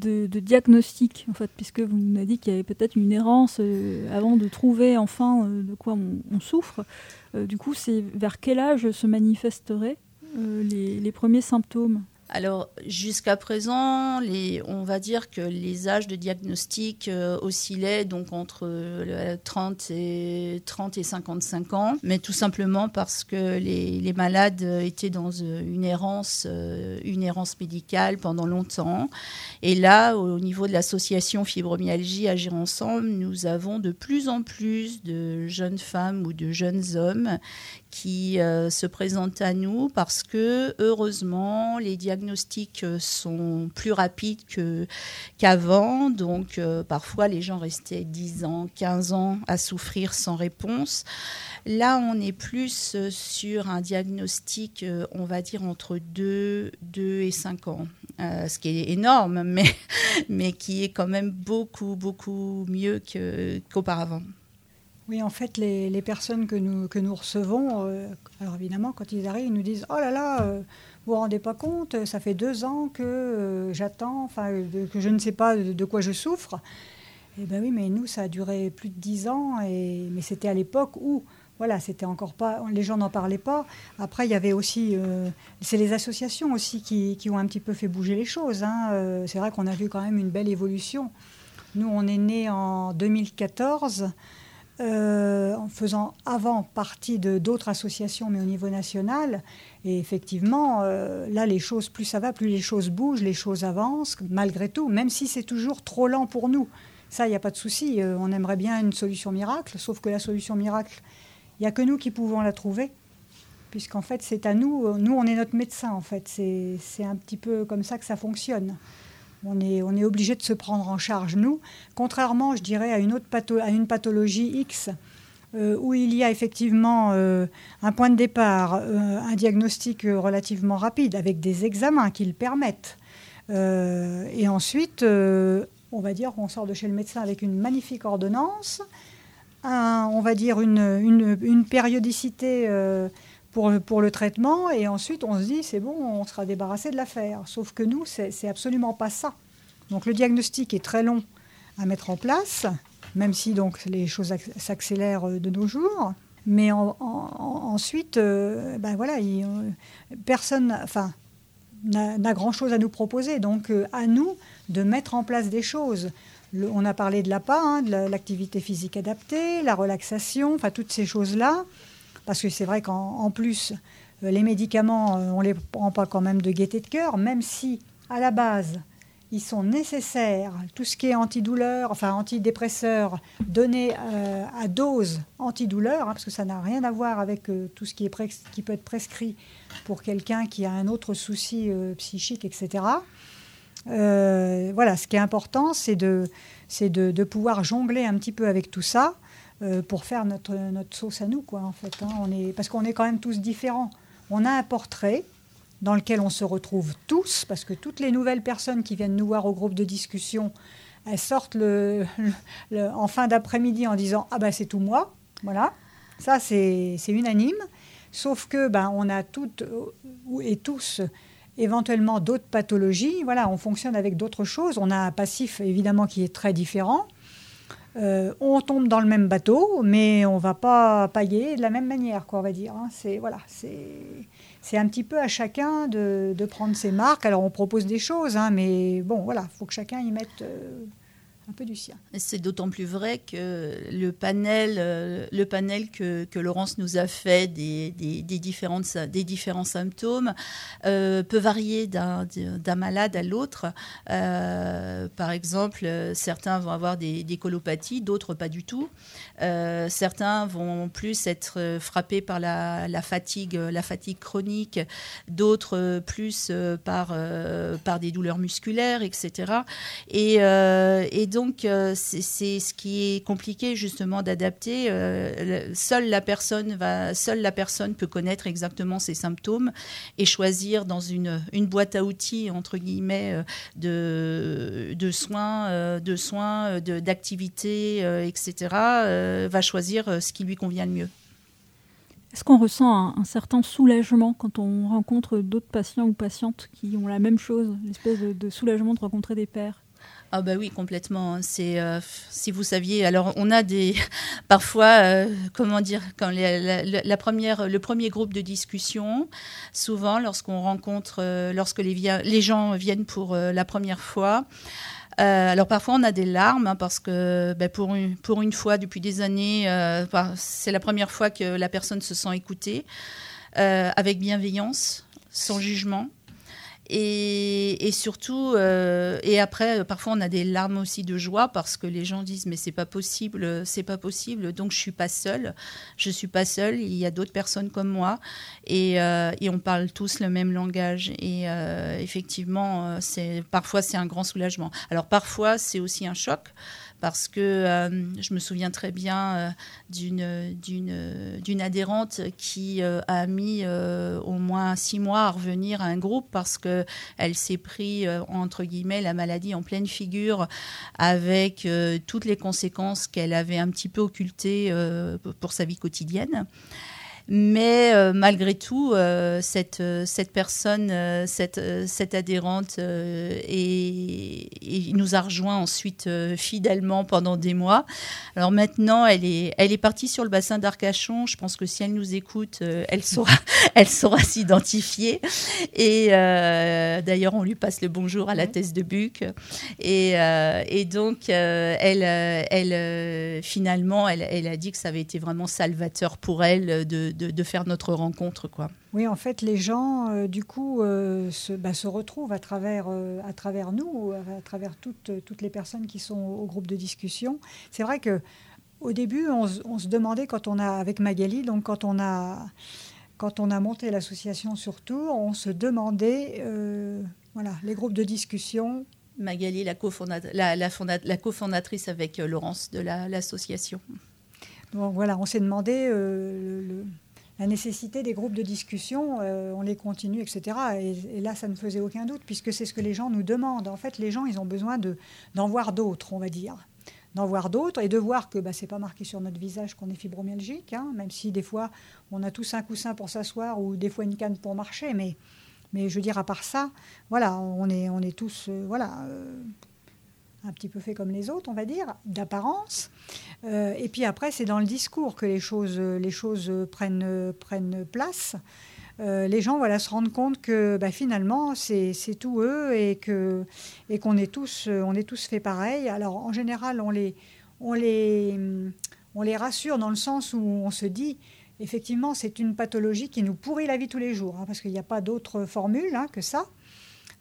A: de, diagnostic, en fait, puisque vous m'avez dit qu'il y avait peut-être une errance euh, avant de trouver enfin euh, de quoi on, souffre. Euh, du coup, c'est vers quel âge se manifesteraient les premiers symptômes?
C: Alors jusqu'à présent, on va dire que les âges de diagnostic euh, oscillaient donc entre 30 et 30 et 55 ans, mais tout simplement parce que les, malades étaient dans euh, errance, euh, une errance médicale pendant longtemps. Et là, au niveau de l'association fibromyalgie Agir ensemble, nous avons de plus en plus de jeunes femmes ou de jeunes hommes qui euh, se présentent à nous parce que heureusement les diagnostics euh, sont plus rapides qu'avant. Donc euh, parfois les gens restaient 10 ans, 15 ans à souffrir sans réponse. Là, on est plus sur un diagnostic, on va dire, entre 2, 2 et 5 ans. ce qui est énorme, [LAUGHS] mais, mais qui est quand même beaucoup, beaucoup mieux qu'auparavant.
B: Oui, en fait, les, personnes que nous, que nous recevons, euh, alors évidemment, quand ils arrivent, ils nous disent Oh là là, euh, vous vous rendez pas compte, ça fait deux ans que euh, j'attends, enfin, que je ne sais pas de, quoi je souffre. Eh bien oui, mais nous, ça a duré plus de dix ans, mais c'était à l'époque où, voilà, c'était encore pas, les gens n'en parlaient pas. Après, il y avait aussi, c'est les associations aussi qui, qui, ont un petit peu fait bouger les choses. Hein. c'est vrai qu'on a vu quand même une belle évolution. Nous, on est né en 2014. Euh, en faisant avant partie de d'autres associations, mais au niveau national. Et effectivement, euh, là, les choses, plus ça va, plus les choses bougent, les choses avancent, malgré tout, même si c'est toujours trop lent pour nous. Ça, il n'y a pas de souci. Euh, on aimerait bien une solution miracle, sauf que la solution miracle, il n'y a que nous qui pouvons la trouver, puisqu'en fait, c'est à nous. Nous, on est notre médecin, en fait. C'est un petit peu comme ça que ça fonctionne. On est, obligé de se prendre en charge, nous, contrairement, je dirais, à une, pathologie X, euh, où il y a effectivement euh, un point de départ, euh, un diagnostic relativement rapide, avec des examens qui le permettent. et ensuite, on va dire qu'on sort de chez le médecin avec une magnifique ordonnance, on va dire une périodicité pour, le traitement, et ensuite on se dit c'est bon, on sera débarrassé de l'affaire. Sauf que nous, c'est absolument pas ça. Donc le diagnostic est très long à mettre en place, même si donc les choses s'accélèrent de nos jours. Mais ensuite, ben voilà, personne, enfin, n'a grand chose à nous proposer. Donc, à nous de mettre en place des choses. on a parlé de l'APA, hein, de l'activité physique adaptée, la relaxation, enfin toutes ces choses-là. Parce que c'est vrai qu'en plus, euh, les médicaments, euh, on ne les prend pas quand même de gaieté de cœur, même si à la base, ils sont nécessaires. Tout ce qui est antidouleur, enfin antidépresseur, donné euh, à dose antidouleur, hein, parce que ça n'a rien à voir avec tout ce qui, peut être prescrit pour quelqu'un qui a un autre souci psychique, etc. voilà, ce qui est important, c'est de, pouvoir jongler un petit peu avec tout ça pour faire notre, notre sauce à nous, quoi, en fait. Hein. On est, parce qu'on est quand même tous différents on a un portrait dans lequel on se retrouve tous, parce que toutes les nouvelles personnes qui viennent nous voir au groupe de discussion, elles sortent en fin d'après-midi en disant Ah ben c'est tout moi. Voilà, ça c'est unanime. Sauf que ben, on a toutes euh, et tous éventuellement d'autres pathologies. Voilà, on fonctionne avec d'autres choses. On a un passif évidemment qui est très différent. Euh, on tombe dans le même bateau, mais on va pas pailler de la même manière, quoi, on va dire. Hein. C'est voilà, c'est un petit peu à chacun de, prendre ses marques. Alors on propose des choses, hein, mais bon, voilà, faut que chacun y mette. Euh,
C: C'est d'autant plus vrai que le panel, euh, que, Laurence nous a fait des, différents symptômes euh, peut varier d'un malade à l'autre. Euh, par exemple, certains vont avoir des colopathies, d'autres pas du tout. Certains vont plus être frappés par la, fatigue, la fatigue chronique, d'autres plus par, par des douleurs musculaires, etc. Et, donc, euh, c'est ce qui est compliqué justement d'adapter. Euh, seule la personne va, seule la personne peut connaître exactement ses symptômes et choisir dans une, une boîte à outils entre guillemets euh, de, de soins, de soins, d'activités, etc. va choisir ce qui lui convient le mieux.
A: Est-ce qu'on ressent un, certain soulagement quand on rencontre d'autres patients ou patientes qui ont la même chose, l'espèce de soulagement de rencontrer des pères
C: ah bah oui, complètement. C'est euh, si vous saviez. Alors on a des [LAUGHS] parfois euh, comment dire quand la, première le premier groupe de discussion, souvent lorsqu'on rencontre euh, lorsque les, les gens viennent pour la première fois. Alors parfois on a des larmes hein, parce que bah, pour, une, pour une fois depuis des années, c'est la première fois que la personne se sent écoutée avec bienveillance, sans jugement. Et, surtout, euh, et après, euh, parfois on a des larmes aussi de joie parce que les gens disent mais c'est pas possible, c'est pas possible. Donc je suis pas seule, je suis pas seule. Il y a d'autres personnes comme moi et, euh, et, on parle tous le même langage. Et effectivement, c'est parfois c'est un grand soulagement. Alors parfois c'est aussi un choc parce que euh, je me souviens très bien euh, d'une, adhérente qui euh, a mis au moins six mois à revenir à un groupe parce qu'elle s'est pris, entre guillemets, la maladie en pleine figure avec toutes les conséquences qu'elle avait un petit peu occultées pour sa vie quotidienne. Mais euh, malgré tout, euh, cette, euh, cette personne, cette, cette adhérente, et, nous a rejoint ensuite fidèlement pendant des mois. Alors maintenant, elle est, elle est partie sur le bassin d'Arcachon. Je pense que si elle nous écoute, elle saura, [LAUGHS] elle saura s'identifier. Et d'ailleurs, on lui passe le bonjour à la thèse de Buc. Et, et donc, elle, elle, finalement, elle, elle a dit que ça avait été vraiment salvateur pour elle de de, faire notre rencontre. Quoi.
B: Oui, en fait, les gens, euh, du coup, euh, se, bah, se, retrouvent à travers, euh, à travers nous, à travers toutes, toutes les personnes qui sont au groupe de discussion. C'est vrai que au début, on, se demandait, quand on a, avec Magali, donc quand on a, quand on a monté l'association surtout, on se demandait, voilà, les groupes de discussion,
C: Magali, la, la, la, la cofondatrice avec Laurence de l'association.
B: Donc voilà, on s'est demandé le, la nécessité des groupes de discussion, euh, on les continue, etc. Et, là, ça ne faisait aucun doute, puisque c'est ce que les gens nous demandent. En fait, les gens, ils ont besoin d'en voir d'autres, on va dire. D'en voir d'autres et de voir que bah, ce n'est pas marqué sur notre visage qu'on est fibromyalgique, hein, même si des fois, on a tous un coussin pour s'asseoir ou des fois une canne pour marcher. Mais, je veux dire, à part ça, voilà, on est, on est tous euh, voilà, euh, un petit peu fait comme les autres, on va dire, d'apparence. et puis après, c'est dans le discours que les choses, les choses prennent, prennent place. les gens voilà, se rendent compte que bah, finalement, c'est tout eux et qu'on et qu'on est, tous, on est tous fait pareil. Alors, en général, on les, on les, on les rassure dans le sens où on se dit, effectivement, c'est une pathologie qui nous pourrit la vie tous les jours, hein, parce qu'il n'y a pas d'autre formule hein, que ça.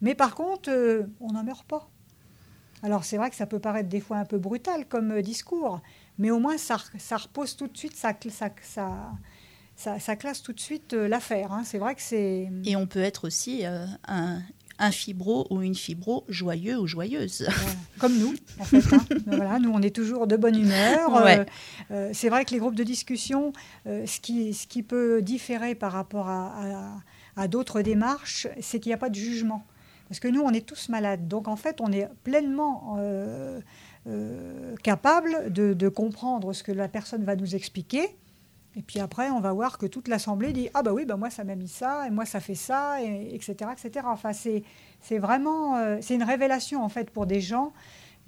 B: Mais par contre, euh, on n'en meurt pas. Alors c'est vrai que ça peut paraître des fois un peu brutal comme euh, discours, mais au moins ça, ça repose tout de suite, ça, ça, ça, ça, classe tout de suite euh, l'affaire. Hein. C'est vrai que c'est...
C: Et on peut être aussi un, un fibro ou une fibro joyeux ou joyeuse.
B: Comme nous, en fait. Hein. [LAUGHS] voilà, nous, on est toujours de bonne humeur. Euh, euh, c'est vrai que les groupes de discussion, euh, ce, qui, ce qui peut différer par rapport à, à, d'autres démarches, c'est qu'il n'y a pas de jugement. Parce que nous, on est tous malades. Donc, en fait, on est pleinement capable de, comprendre ce que la personne va nous expliquer et puis après, on va voir que toute l'Assemblée dit Ah, bah oui, bah moi, ça m'a mis ça, et moi, ça fait ça, et, etc., etc. Enfin, c'est, c'est vraiment euh, c'est une révélation, en fait, pour des gens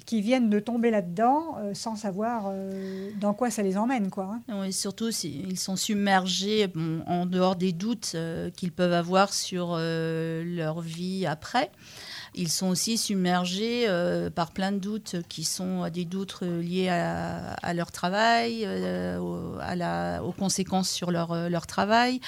B: qui viennent de tomber là-dedans euh, sans savoir euh, dans quoi ça les emmène. Quoi,
C: hein. Surtout, ils sont submergés en dehors des doutes qu'ils peuvent avoir sur leur vie après. Ils sont aussi submergés euh, par plein de doutes qui sont des doutes liés à, leur travail, euh, à aux conséquences sur leur travail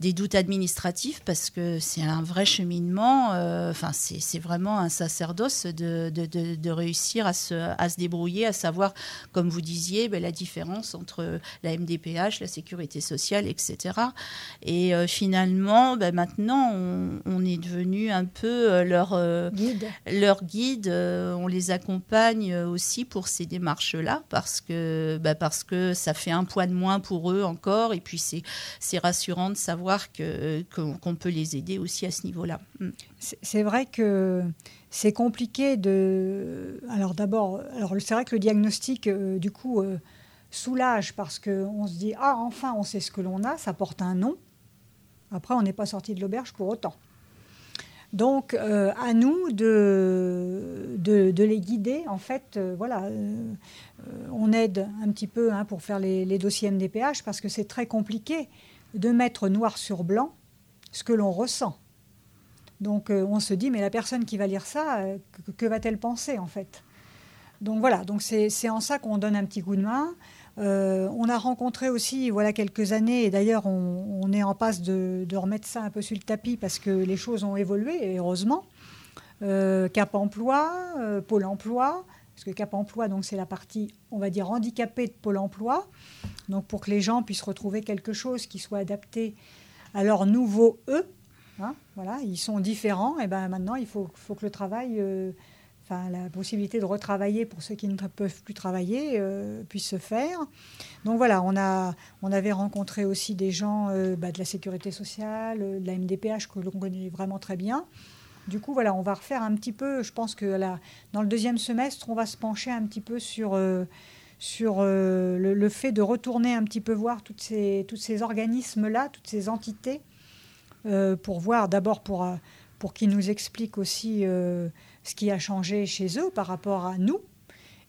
C: des doutes administratifs parce que c'est un vrai cheminement. Euh, enfin, c'est vraiment un sacerdoce de, de, de, réussir à se, à se, débrouiller, à savoir, comme vous disiez, ben, la différence entre la MDPH, la sécurité sociale, etc. Et euh, finalement, ben, maintenant, on, est devenu un peu euh, leur guide. Leur guide. on les accompagne aussi pour ces démarches-là parce que, ben, parce que ça fait un poids de moins pour eux encore. Et puis, c'est rassurant de savoir qu'on peut les aider aussi à ce niveau-là. Mm.
B: C'est vrai que c'est compliqué de. Alors d'abord, c'est vrai que le diagnostic, euh, du coup, euh, soulage parce qu'on se dit ah enfin on sait ce que l'on a, ça porte un nom. Après, on n'est pas sorti de l'auberge pour autant. Donc, euh, à nous de, de, les guider. En fait, voilà, on aide un petit peu hein, pour faire les, dossiers MDPH parce que c'est très compliqué de mettre noir sur blanc ce que l'on ressent. Donc euh, on se dit, mais la personne qui va lire ça, euh, que, va-t-elle penser en fait? Donc voilà, donc c'est en ça qu'on donne un petit coup de main. Euh, on a rencontré aussi, voilà quelques années, et d'ailleurs on, est en passe de, remettre ça un peu sur le tapis parce que les choses ont évolué, heureusement. Cap Emploi, Pôle Emploi, parce que Cap Emploi, donc c'est la partie, on va dire, handicapée de Pôle Emploi. Donc pour que les gens puissent retrouver quelque chose qui soit adapté à leur nouveau eux. Hein, voilà, ils sont différents. Et ben maintenant, il faut, faut que le travail, euh, la possibilité de retravailler pour ceux qui ne peuvent plus travailler euh, puisse se faire. Donc voilà, on a, on avait rencontré aussi des gens euh, bah, de la sécurité sociale, de la MDPH que l'on connaît vraiment très bien. Du coup, voilà, on va refaire un petit peu. Je pense que dans le deuxième semestre, on va se pencher un petit peu sur sur euh, le, fait de retourner un petit peu voir ces, tous ces organismes-là, toutes ces entités, euh, pour voir d'abord pour, euh, pour qu'ils nous expliquent aussi ce qui a changé chez eux par rapport à nous,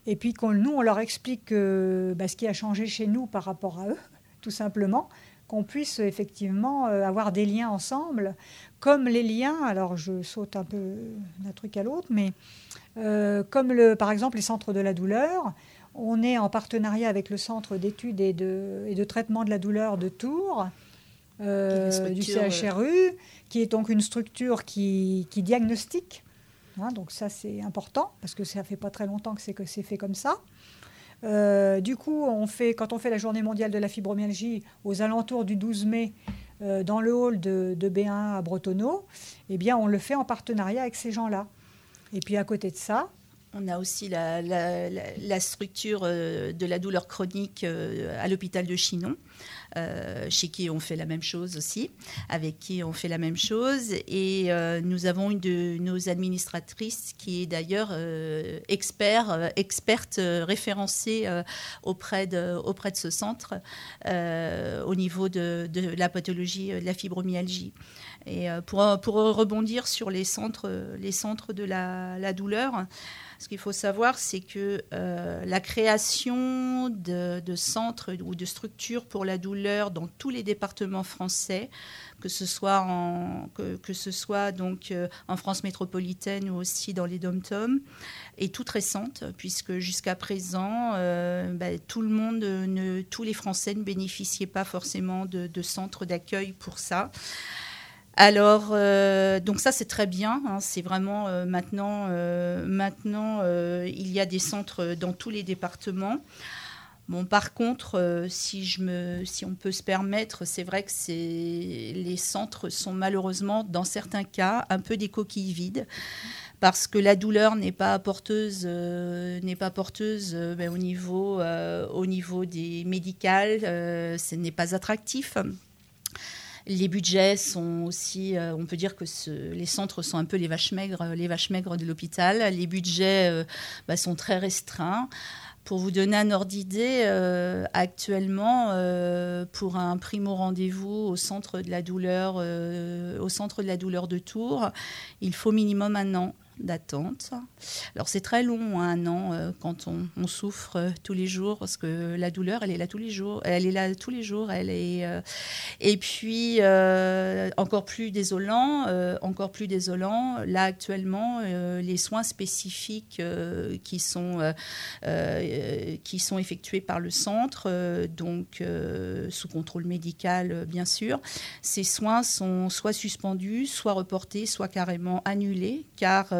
B: et puis qu'on nous, on leur explique bah, ce qui a changé chez nous par rapport à eux, [LAUGHS] tout simplement, qu'on puisse effectivement avoir des liens ensemble, comme les liens, alors je saute un peu d'un truc à l'autre, mais comme le, par exemple les centres de la douleur, on est en partenariat avec le Centre d'études et de, traitement de la douleur de Tours, euh, du CHRU, qui est donc une structure qui, diagnostique. Hein, donc ça, c'est important, parce que ça fait pas très longtemps que c'est, que c'est fait comme ça. Euh, du coup, on fait, quand on fait la journée mondiale de la fibromyalgie aux alentours du 12 mai, euh, dans le hall de, de, B1 à Bretonneau, eh bien, on le fait en partenariat avec ces gens-là. Et puis à côté de ça,
C: on a aussi la, structure euh, de la douleur chronique euh, à l'hôpital de Chinon. chez qui on fait la même chose aussi, avec qui on fait la même chose. Et nous avons une de nos administratrices qui est d'ailleurs expert, experte référencée auprès, de, auprès de ce centre au niveau de, de, la pathologie de la fibromyalgie. Et pour, pour rebondir sur les centres, les centres de la, douleur, ce qu'il faut savoir, c'est que euh, la création de, centres ou de structures pour la douleur dans tous les départements français, que ce soit en, que, ce soit donc euh, en France métropolitaine ou aussi dans les dom-toms, est toute récente, puisque jusqu'à présent, euh, bah, tout le monde, tous les Français ne bénéficiaient pas forcément de centres d'accueil pour ça. Alors, euh, donc ça c'est très bien. Hein. c'est vraiment euh, maintenant, euh, maintenant il y a des centres dans tous les départements. Bon, par contre, si, je me, si on peut se permettre, c'est vrai que les centres sont malheureusement, dans certains cas, un peu des coquilles vides parce que la douleur n'est pas porteuse, pas porteuse ben, au, niveau, au niveau des médicales, ce n'est pas attractif. Les budgets sont aussi, euh, on peut dire que les centres sont un peu les vaches maigres, les vaches maigres de l'hôpital. Les budgets euh, bah, sont très restreints. Pour vous donner un ordre d'idée, euh, actuellement, pour un primo rendez-vous au centre de la douleur, au centre de la douleur de Tours, il faut minimum un an d'attente. Alors c'est très long, hein, un an, euh, quand on, souffre euh, tous les jours, parce que la douleur, elle est là tous les jours. Elle est là tous les jours. Elle est, euh, et puis, encore plus désolant, encore plus désolant, là actuellement, les soins spécifiques qui, sont, qui sont effectués par le centre, donc sous contrôle médical, bien sûr, ces soins sont soit suspendus, soit reportés, soit carrément annulés, car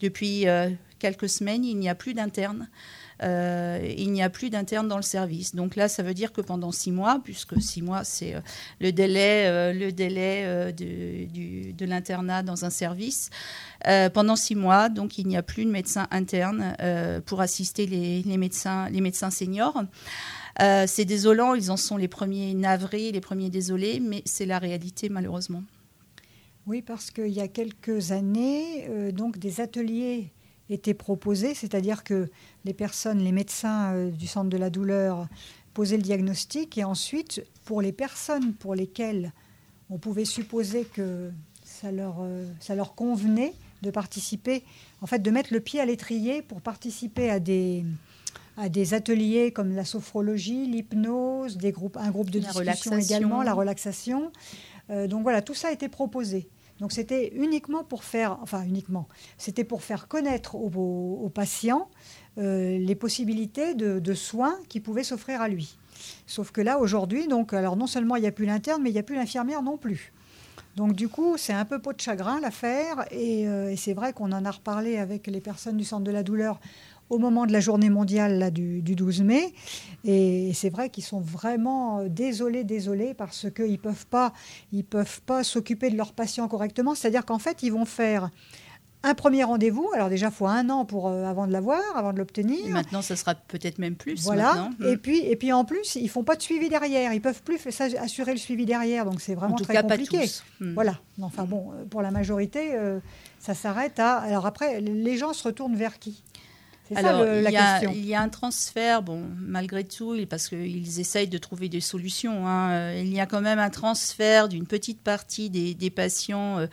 C: depuis euh, quelques semaines, il n'y a plus d'interne. Euh, il n'y a plus d'interne dans le service. Donc là, ça veut dire que pendant six mois, puisque six mois, c'est le délai, le délai de, l'internat dans un service, pendant six mois, donc il n'y a plus de médecin interne pour assister médecins, les médecins seniors. c'est désolant, ils en sont les premiers navrés, les premiers désolés, mais c'est la réalité malheureusement.
B: Oui, parce qu'il y a quelques années, euh, donc des ateliers étaient proposés, c'est-à-dire que les personnes, les médecins euh, du centre de la douleur posaient le diagnostic et ensuite, pour les personnes pour lesquelles on pouvait supposer que ça leur, euh, ça leur convenait de participer, en fait, de mettre le pied à l'étrier pour participer à des, à des ateliers comme la sophrologie, l'hypnose, des groupes, un groupe de discussion également, la relaxation. donc voilà, tout ça a été proposé. Donc c'était uniquement pour faire, enfin uniquement, c'était pour faire connaître aux, patients euh, les possibilités de, soins qui pouvaient s'offrir à lui. Sauf que là aujourd'hui, donc alors non seulement il n'y a plus l'interne, mais il n'y a plus l'infirmière non plus. Donc du coup, c'est un peu peau de chagrin l'affaire, euh, et c'est vrai qu'on en a reparlé avec les personnes du centre de la douleur au moment de la journée mondiale là, du, 12 mai. Et c'est vrai qu'ils sont vraiment euh, désolés, désolés, parce qu'ils ne peuvent pas, ils peuvent pas s'occuper de leurs patients correctement. C'est-à-dire qu'en fait, ils vont faire un premier rendez-vous. Alors déjà, il faut un an pour, euh, avant de l'avoir, avant de l'obtenir.
C: Maintenant, ça sera peut-être même plus.
B: Voilà. Et hmm. puis, et puis en plus, ils font pas de suivi derrière. Ils peuvent plus assurer le suivi derrière. Donc c'est vraiment très compliqué. Pas tous. Hmm. Voilà. Enfin bon, euh, pour la majorité, ça s'arrête à. Alors après, les gens se retournent vers qui?
C: Alors, il, y a, il, y a, un transfert, bon, malgré tout, parce qu'ils essayent de trouver des solutions. Hein. Euh, il y a quand même un transfert d'une petite partie des, patients euh,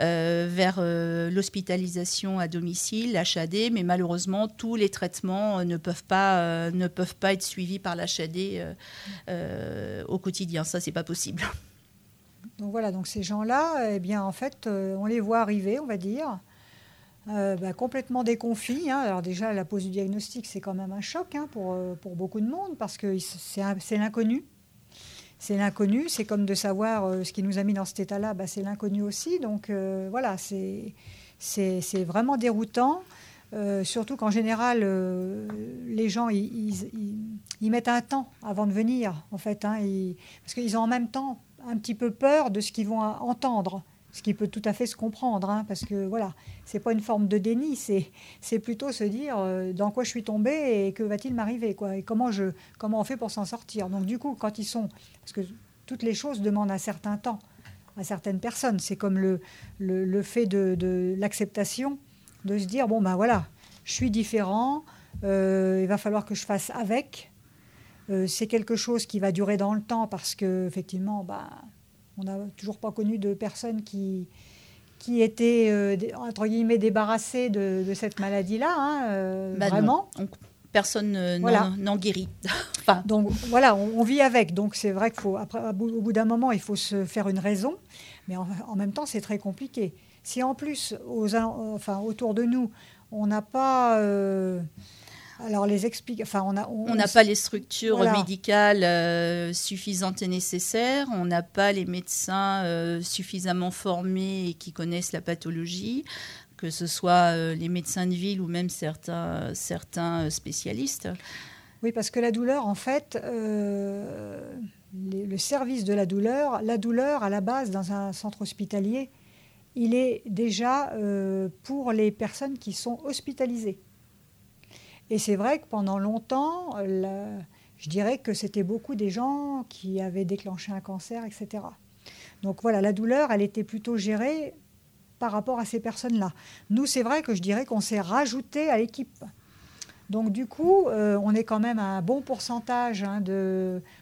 C: euh, vers l'hospitalisation à domicile, l'HAD, mais malheureusement, tous les traitements ne, peuvent pas, ne peuvent pas être suivis par l'HAD au quotidien. Ça, c'est pas possible.
B: Donc voilà, donc ces gens-là, eh bien, en fait, on les voit arriver, on va dire. Euh, bah, complètement déconfit. Hein. Alors déjà, la pose du diagnostic, c'est quand même un choc hein, pour, euh, pour beaucoup de monde parce que c'est l'inconnu. C'est l'inconnu, c'est comme de savoir euh, ce qui nous a mis dans cet état-là, bah, c'est l'inconnu aussi. Donc voilà, c'est vraiment déroutant. surtout qu'en général, les gens, ils, mettent un temps avant de venir, en fait, hein, parce qu'ils ont en même temps un petit peu peur de ce qu'ils vont entendre Ce qui peut tout à fait se comprendre, hein, parce que voilà, c'est pas une forme de déni, c'est plutôt se dire euh, dans quoi je suis tombé et que va-t-il m'arriver, quoi, et comment, je, comment on fait pour s'en sortir. Donc du coup, quand ils sont, parce que toutes les choses demandent un certain temps à certaines personnes, c'est comme le, le, fait de, de l'acceptation, de se dire bon ben voilà, je suis différent, euh, il va falloir que je fasse avec. Euh, c'est quelque chose qui va durer dans le temps parce que effectivement, bah, on n'a toujours pas connu de personnes qui, qui étaient euh, entre guillemets débarrassées de, cette maladie-là, hein, bah vraiment.
C: personne n'en guérit. [LAUGHS]
B: Donc voilà, on, vit avec. Donc c'est vrai qu'il faut, après, au bout d'un moment, il faut se faire une raison, mais en, même temps, c'est très compliqué. Si en plus, aux, enfin, autour de nous, on n'a pas alors les explique, enfin on
C: on n'a pas les structures médicales euh, suffisantes et nécessaires, on n'a pas les médecins euh, suffisamment formés et qui connaissent la pathologie, que ce soit euh, les médecins de ville ou même certains certains spécialistes.
B: Oui, parce que la douleur, en fait, le service de la douleur, la douleur à la base dans un centre hospitalier, il est déjà pour les personnes qui sont hospitalisées. Et c'est vrai que pendant longtemps, je dirais que c'était beaucoup des gens qui avaient déclenché un cancer, etc. Donc voilà, la douleur, elle était plutôt gérée par rapport à ces personnes-là. Nous, c'est vrai que je dirais qu'on s'est rajouté à l'équipe. Donc du coup, euh, on est quand même à un bon pourcentage hein,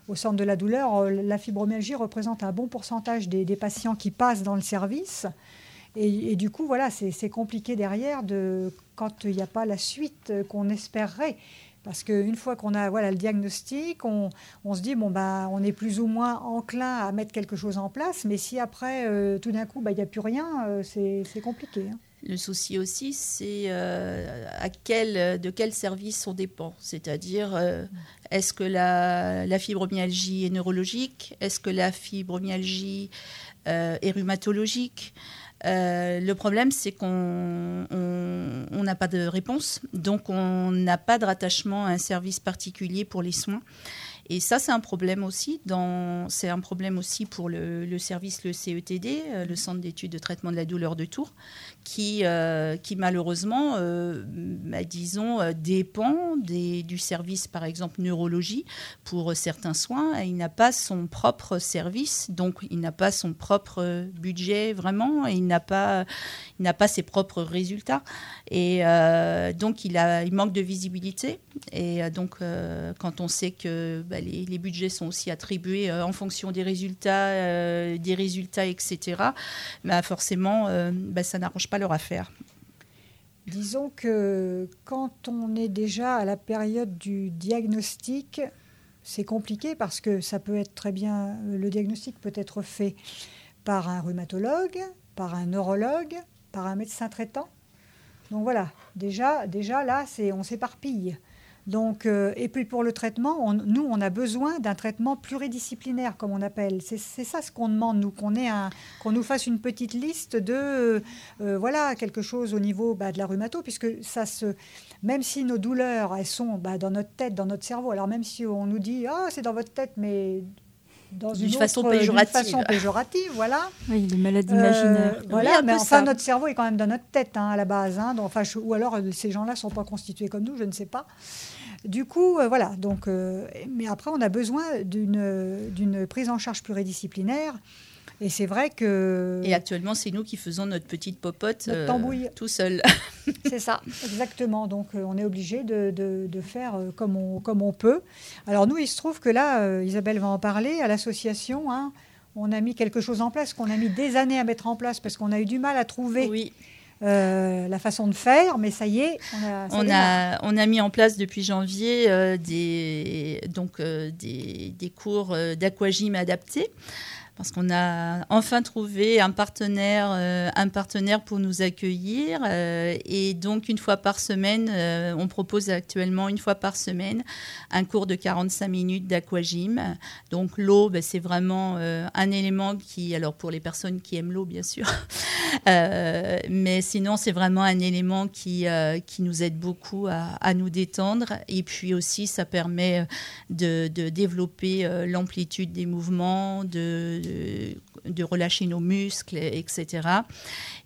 B: au centre de la douleur. La fibromyalgie représente un bon pourcentage des patients qui passent dans le service. Et, du coup, voilà, c'est compliqué derrière de, quand il n'y a pas la suite qu'on espérerait. Parce qu'une fois qu'on a voilà, le diagnostic, on, se dit, bon, bah, on est plus ou moins enclin à mettre quelque chose en place, mais si après, euh, tout d'un coup, bah, il n'y a plus rien, euh, c'est compliqué. Hein.
C: Le souci aussi, c'est euh, quel, de quel service on dépend. C'est-à-dire, est-ce que la, fibromyalgie est neurologique? Est-ce que la fibromyalgie est rhumatologique? Euh, le problème, c'est qu'on n'a pas de réponse, donc on n'a pas de rattachement à un service particulier pour les soins. Et ça, c'est un problème aussi. C'est un problème aussi pour le, service, le CETD, euh, le Centre d'études de traitement de la douleur de Tours, qui, euh, qui malheureusement, euh, bah, disons, dépend du service, par exemple, neurologie pour certains soins. il n'a pas son propre service, donc il n'a pas son propre budget vraiment, et il n'a pas, il n'a pas ses propres résultats. Et donc, il, a, il manque de visibilité. Et donc, quand on sait que bah, les, budgets sont aussi attribués euh, en fonction des résultats, euh, des résultats, etc. Bah, forcément, euh, bah, ça n'arrange pas leur affaire.
B: Disons que quand on est déjà à la période du diagnostic, c'est compliqué parce que ça peut être très bien, le diagnostic peut être fait par un rhumatologue, par un neurologue, par un médecin traitant. Donc voilà, déjà, déjà là, c'est, on s'éparpille. Donc, euh, et puis pour le traitement, nous, on a besoin d'un traitement pluridisciplinaire, comme on appelle. C'est ça ce qu'on demande, nous, qu'on qu'on nous fasse une petite liste de, euh, voilà, quelque chose au niveau bah, de la rhumato, puisque ça se, même si nos douleurs, elles sont bah, dans notre tête, dans notre cerveau. Alors même si on nous dit, ah, c'est dans votre tête, mais
C: dans une, façon péjorative.
B: façon péjorative, voilà.
A: Oui, les maladies imaginaires.
B: Euh, voilà, mais enfin, notre cerveau est quand même dans notre tête hein, à la base. Hein, enfin, ou alors ces gens-là ne sont pas constitués comme nous, je ne sais pas. Du coup, euh, voilà. Donc, euh, mais après, on a besoin d'une prise en charge pluridisciplinaire. Et c'est vrai que.
C: Et actuellement, c'est nous qui faisons notre petite popote euh, tout seul. [LAUGHS]
B: c'est ça, [LAUGHS] exactement. Donc, on est obligé de, de, faire comme on, comme on peut. Alors, nous, il se trouve que là, Isabelle va en parler, à l'association, hein, on a mis quelque chose en place qu'on a mis des années à mettre en place parce qu'on a eu du mal à trouver.
C: Oui.
B: Euh, la façon de faire, mais ça y est,
C: on a, on a, on a, mis en place depuis janvier euh, des, donc, euh, des, des, cours d'aquagym adaptés parce qu'on a enfin trouvé un partenaire, euh, un partenaire pour nous accueillir. Euh, et donc, une fois par semaine, euh, on propose actuellement une fois par semaine un cours de 45 minutes d'aquagym. Donc, l'eau, ben, c'est vraiment un élément qui, alors pour les personnes qui aiment l'eau, bien sûr, [LAUGHS] mais sinon, c'est vraiment un élément qui, qui nous aide beaucoup à, nous détendre. Et puis aussi, ça permet de, développer l'amplitude des mouvements, de, relâcher nos muscles, etc.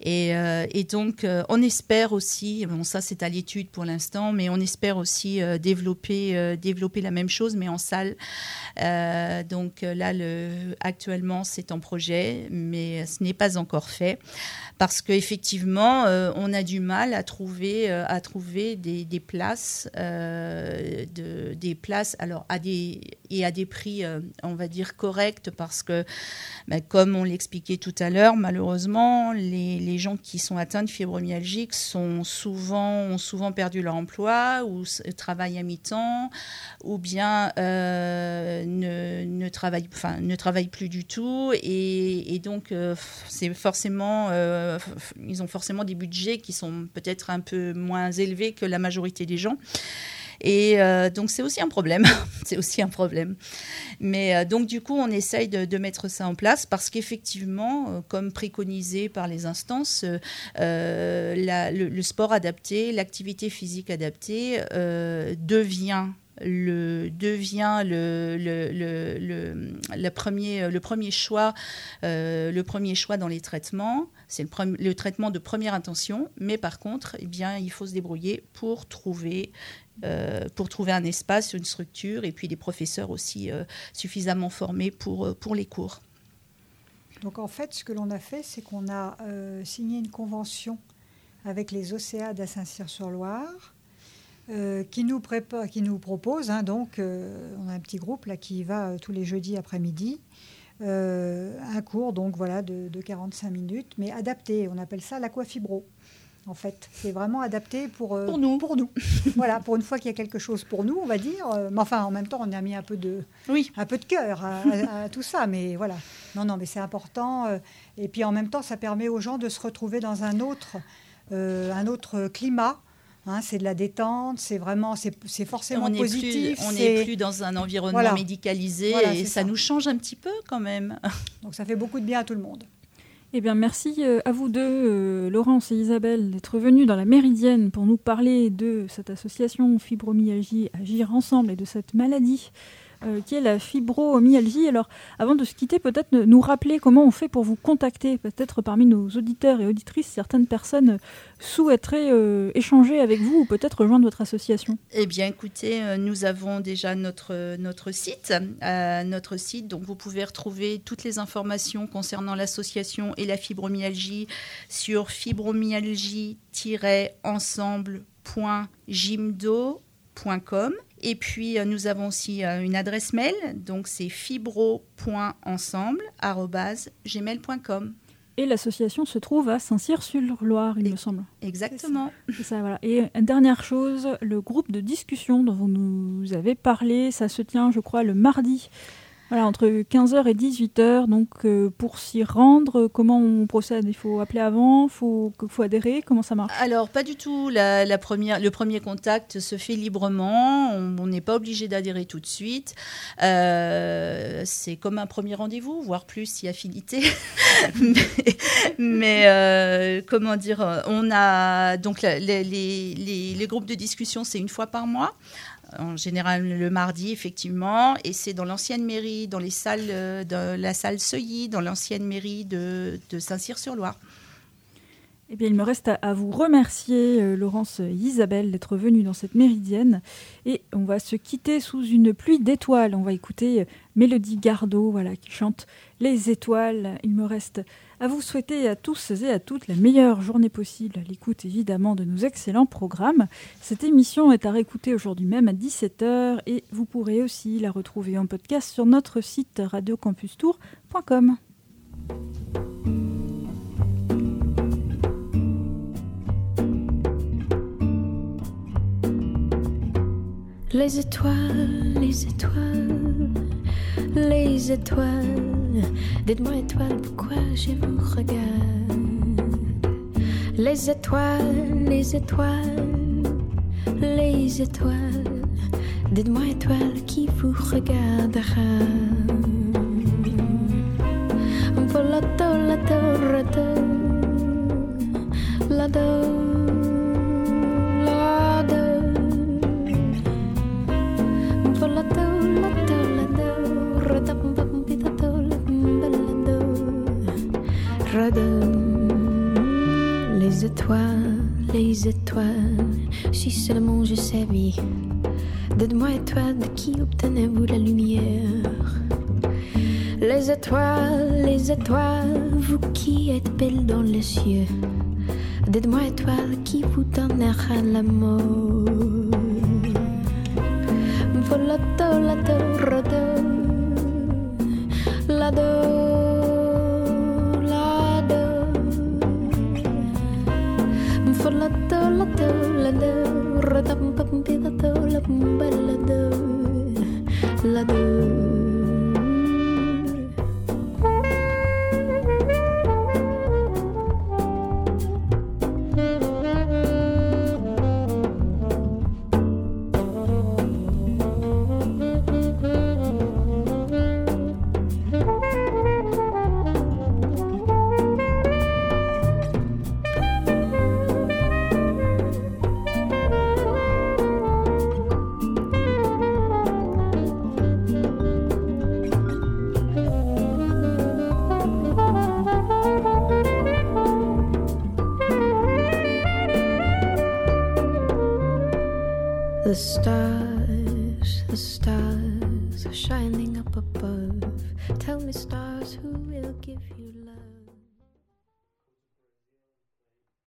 C: Et, et donc, on espère aussi, bon ça c'est à l'étude pour l'instant, mais on espère aussi développer, développer la même chose, mais en salle. donc là, le, actuellement, c'est en projet, mais ce n'est pas encore fait parce qu'effectivement, euh, on a du mal à trouver, euh, à trouver des, places, euh, de, des places alors à des, et à des prix, on va dire, corrects, parce que, ben, comme on l'expliquait tout à l'heure, malheureusement, les, gens qui sont atteints de fibromyalgie sont souvent, ont souvent perdu leur emploi ou travaillent à mi-temps, ou bien ne, ne, travaillent, ne travaillent plus du tout, et, donc c'est forcément euh, ils ont forcément des budgets qui sont peut-être un peu moins élevés que la majorité des gens. Et euh, donc c'est aussi un problème, [LAUGHS] c'est aussi un problème. Mais euh, donc du coup on essaye de, mettre ça en place parce qu'effectivement, comme préconisé par les instances, le, sport adapté, l'activité physique adaptée devient le, devient le, le, le, premier, le, premier choix, le premier choix dans les traitements. C'est le, le, traitement de première intention, mais par contre, eh bien, il faut se débrouiller pour trouver, euh, pour trouver un espace, une structure, et puis des professeurs aussi euh, suffisamment formés pour, euh, pour les cours.
B: Donc en fait, ce que l'on a fait, c'est qu'on a signé une convention avec les OCA d'Assaint-Cyr-sur-Loire, qui, nous prépare, qui nous propose, hein, donc on a un petit groupe là qui va tous les jeudis après-midi, un cours donc voilà de, 45 minutes, mais adapté. On appelle ça l'aquafibro. En fait, c'est vraiment adapté pour,
C: euh, pour nous.
B: Pour nous. [LAUGHS] voilà, pour une fois qu'il y a quelque chose pour nous, on va dire. Euh, mais enfin, en même temps, on a mis un peu de,
C: oui.
B: un peu de cœur à, [LAUGHS] tout ça. Mais voilà. Non, non, mais c'est important. et puis en même temps, ça permet aux gens de se retrouver dans un autre, un autre climat Hein, c'est de la détente, c'est vraiment, c'est forcément positif.
C: on n'est plus dans un environnement médicalisé et ça, nous change un petit peu quand même.
B: Donc ça fait beaucoup de bien à tout le monde.
A: Eh bien, merci euh, à vous deux, euh, Laurence et Isabelle, d'être venus dans la Méridienne pour nous parler de cette association Fibromyalgie Agir Ensemble et de cette maladie euh, qui est la fibromyalgie. Alors, avant de se quitter, peut-être nous rappeler comment on fait pour vous contacter. Peut-être parmi nos auditeurs et auditrices, certaines personnes souhaiteraient euh, échanger avec vous ou peut-être rejoindre votre association.
C: Eh bien, écoutez, euh, nous avons déjà notre, notre site. notre site, donc vous pouvez retrouver toutes les informations concernant l'association et la fibromyalgie sur fibromyalgie-ensemble.gymdo.com. Et puis, euh, nous avons aussi euh, une adresse mail, donc c'est fibro.ensemble.gmail.com.
A: Et l'association se trouve à Saint-Cyr-sur-Loire, il me semble.
C: Exactement.
A: Ça, voilà. Et dernière chose, le groupe de discussion dont vous nous avez parlé, ça se tient, je crois, le mardi voilà, entre 15h et 18h. Donc, euh, pour s'y rendre, comment on procède? Il faut appeler avant Il faut, adhérer? Comment ça marche?
C: Alors, pas du tout. Le premier contact se fait librement. On n'est pas obligé d'adhérer tout de suite. Euh, c'est comme un premier rendez-vous, voire plus si affinité. [LAUGHS] mais, euh, comment dire On a donc les groupes de discussion, c'est une fois par mois en général le mardi, effectivement, et c'est dans l'ancienne mairie, dans les salles, euh, la salle Seuilly, dans l'ancienne mairie de, Saint-Cyr-sur-Loire.
A: Eh bien, il me reste à, vous remercier, euh, Laurence et Isabelle, d'être venues dans cette méridienne. Et on va se quitter sous une pluie d'étoiles. On va écouter euh, Mélodie Gardot, voilà, qui chante Les étoiles. Il me reste à vous souhaiter à tous et à toutes la meilleure journée possible, à l'écoute évidemment de nos excellents programmes. Cette émission est à réécouter aujourd'hui même à 17h et vous pourrez aussi la retrouver en podcast sur notre site radiocampustour.com.
D: Les étoiles, les étoiles, les étoiles Dites-moi étoiles, pourquoi je vous regarde? Les étoiles, les étoiles, les étoiles Dites-moi étoiles qui vous regardera? Rato Lado Volato, lato, Les étoiles, les étoiles, si seulement je savais. Dites-moi, étoiles, de qui obtenez-vous la lumière. Les étoiles, les étoiles, vous qui êtes belles dans les cieux. Dites-moi, étoiles, qui vous donnera l'amour la do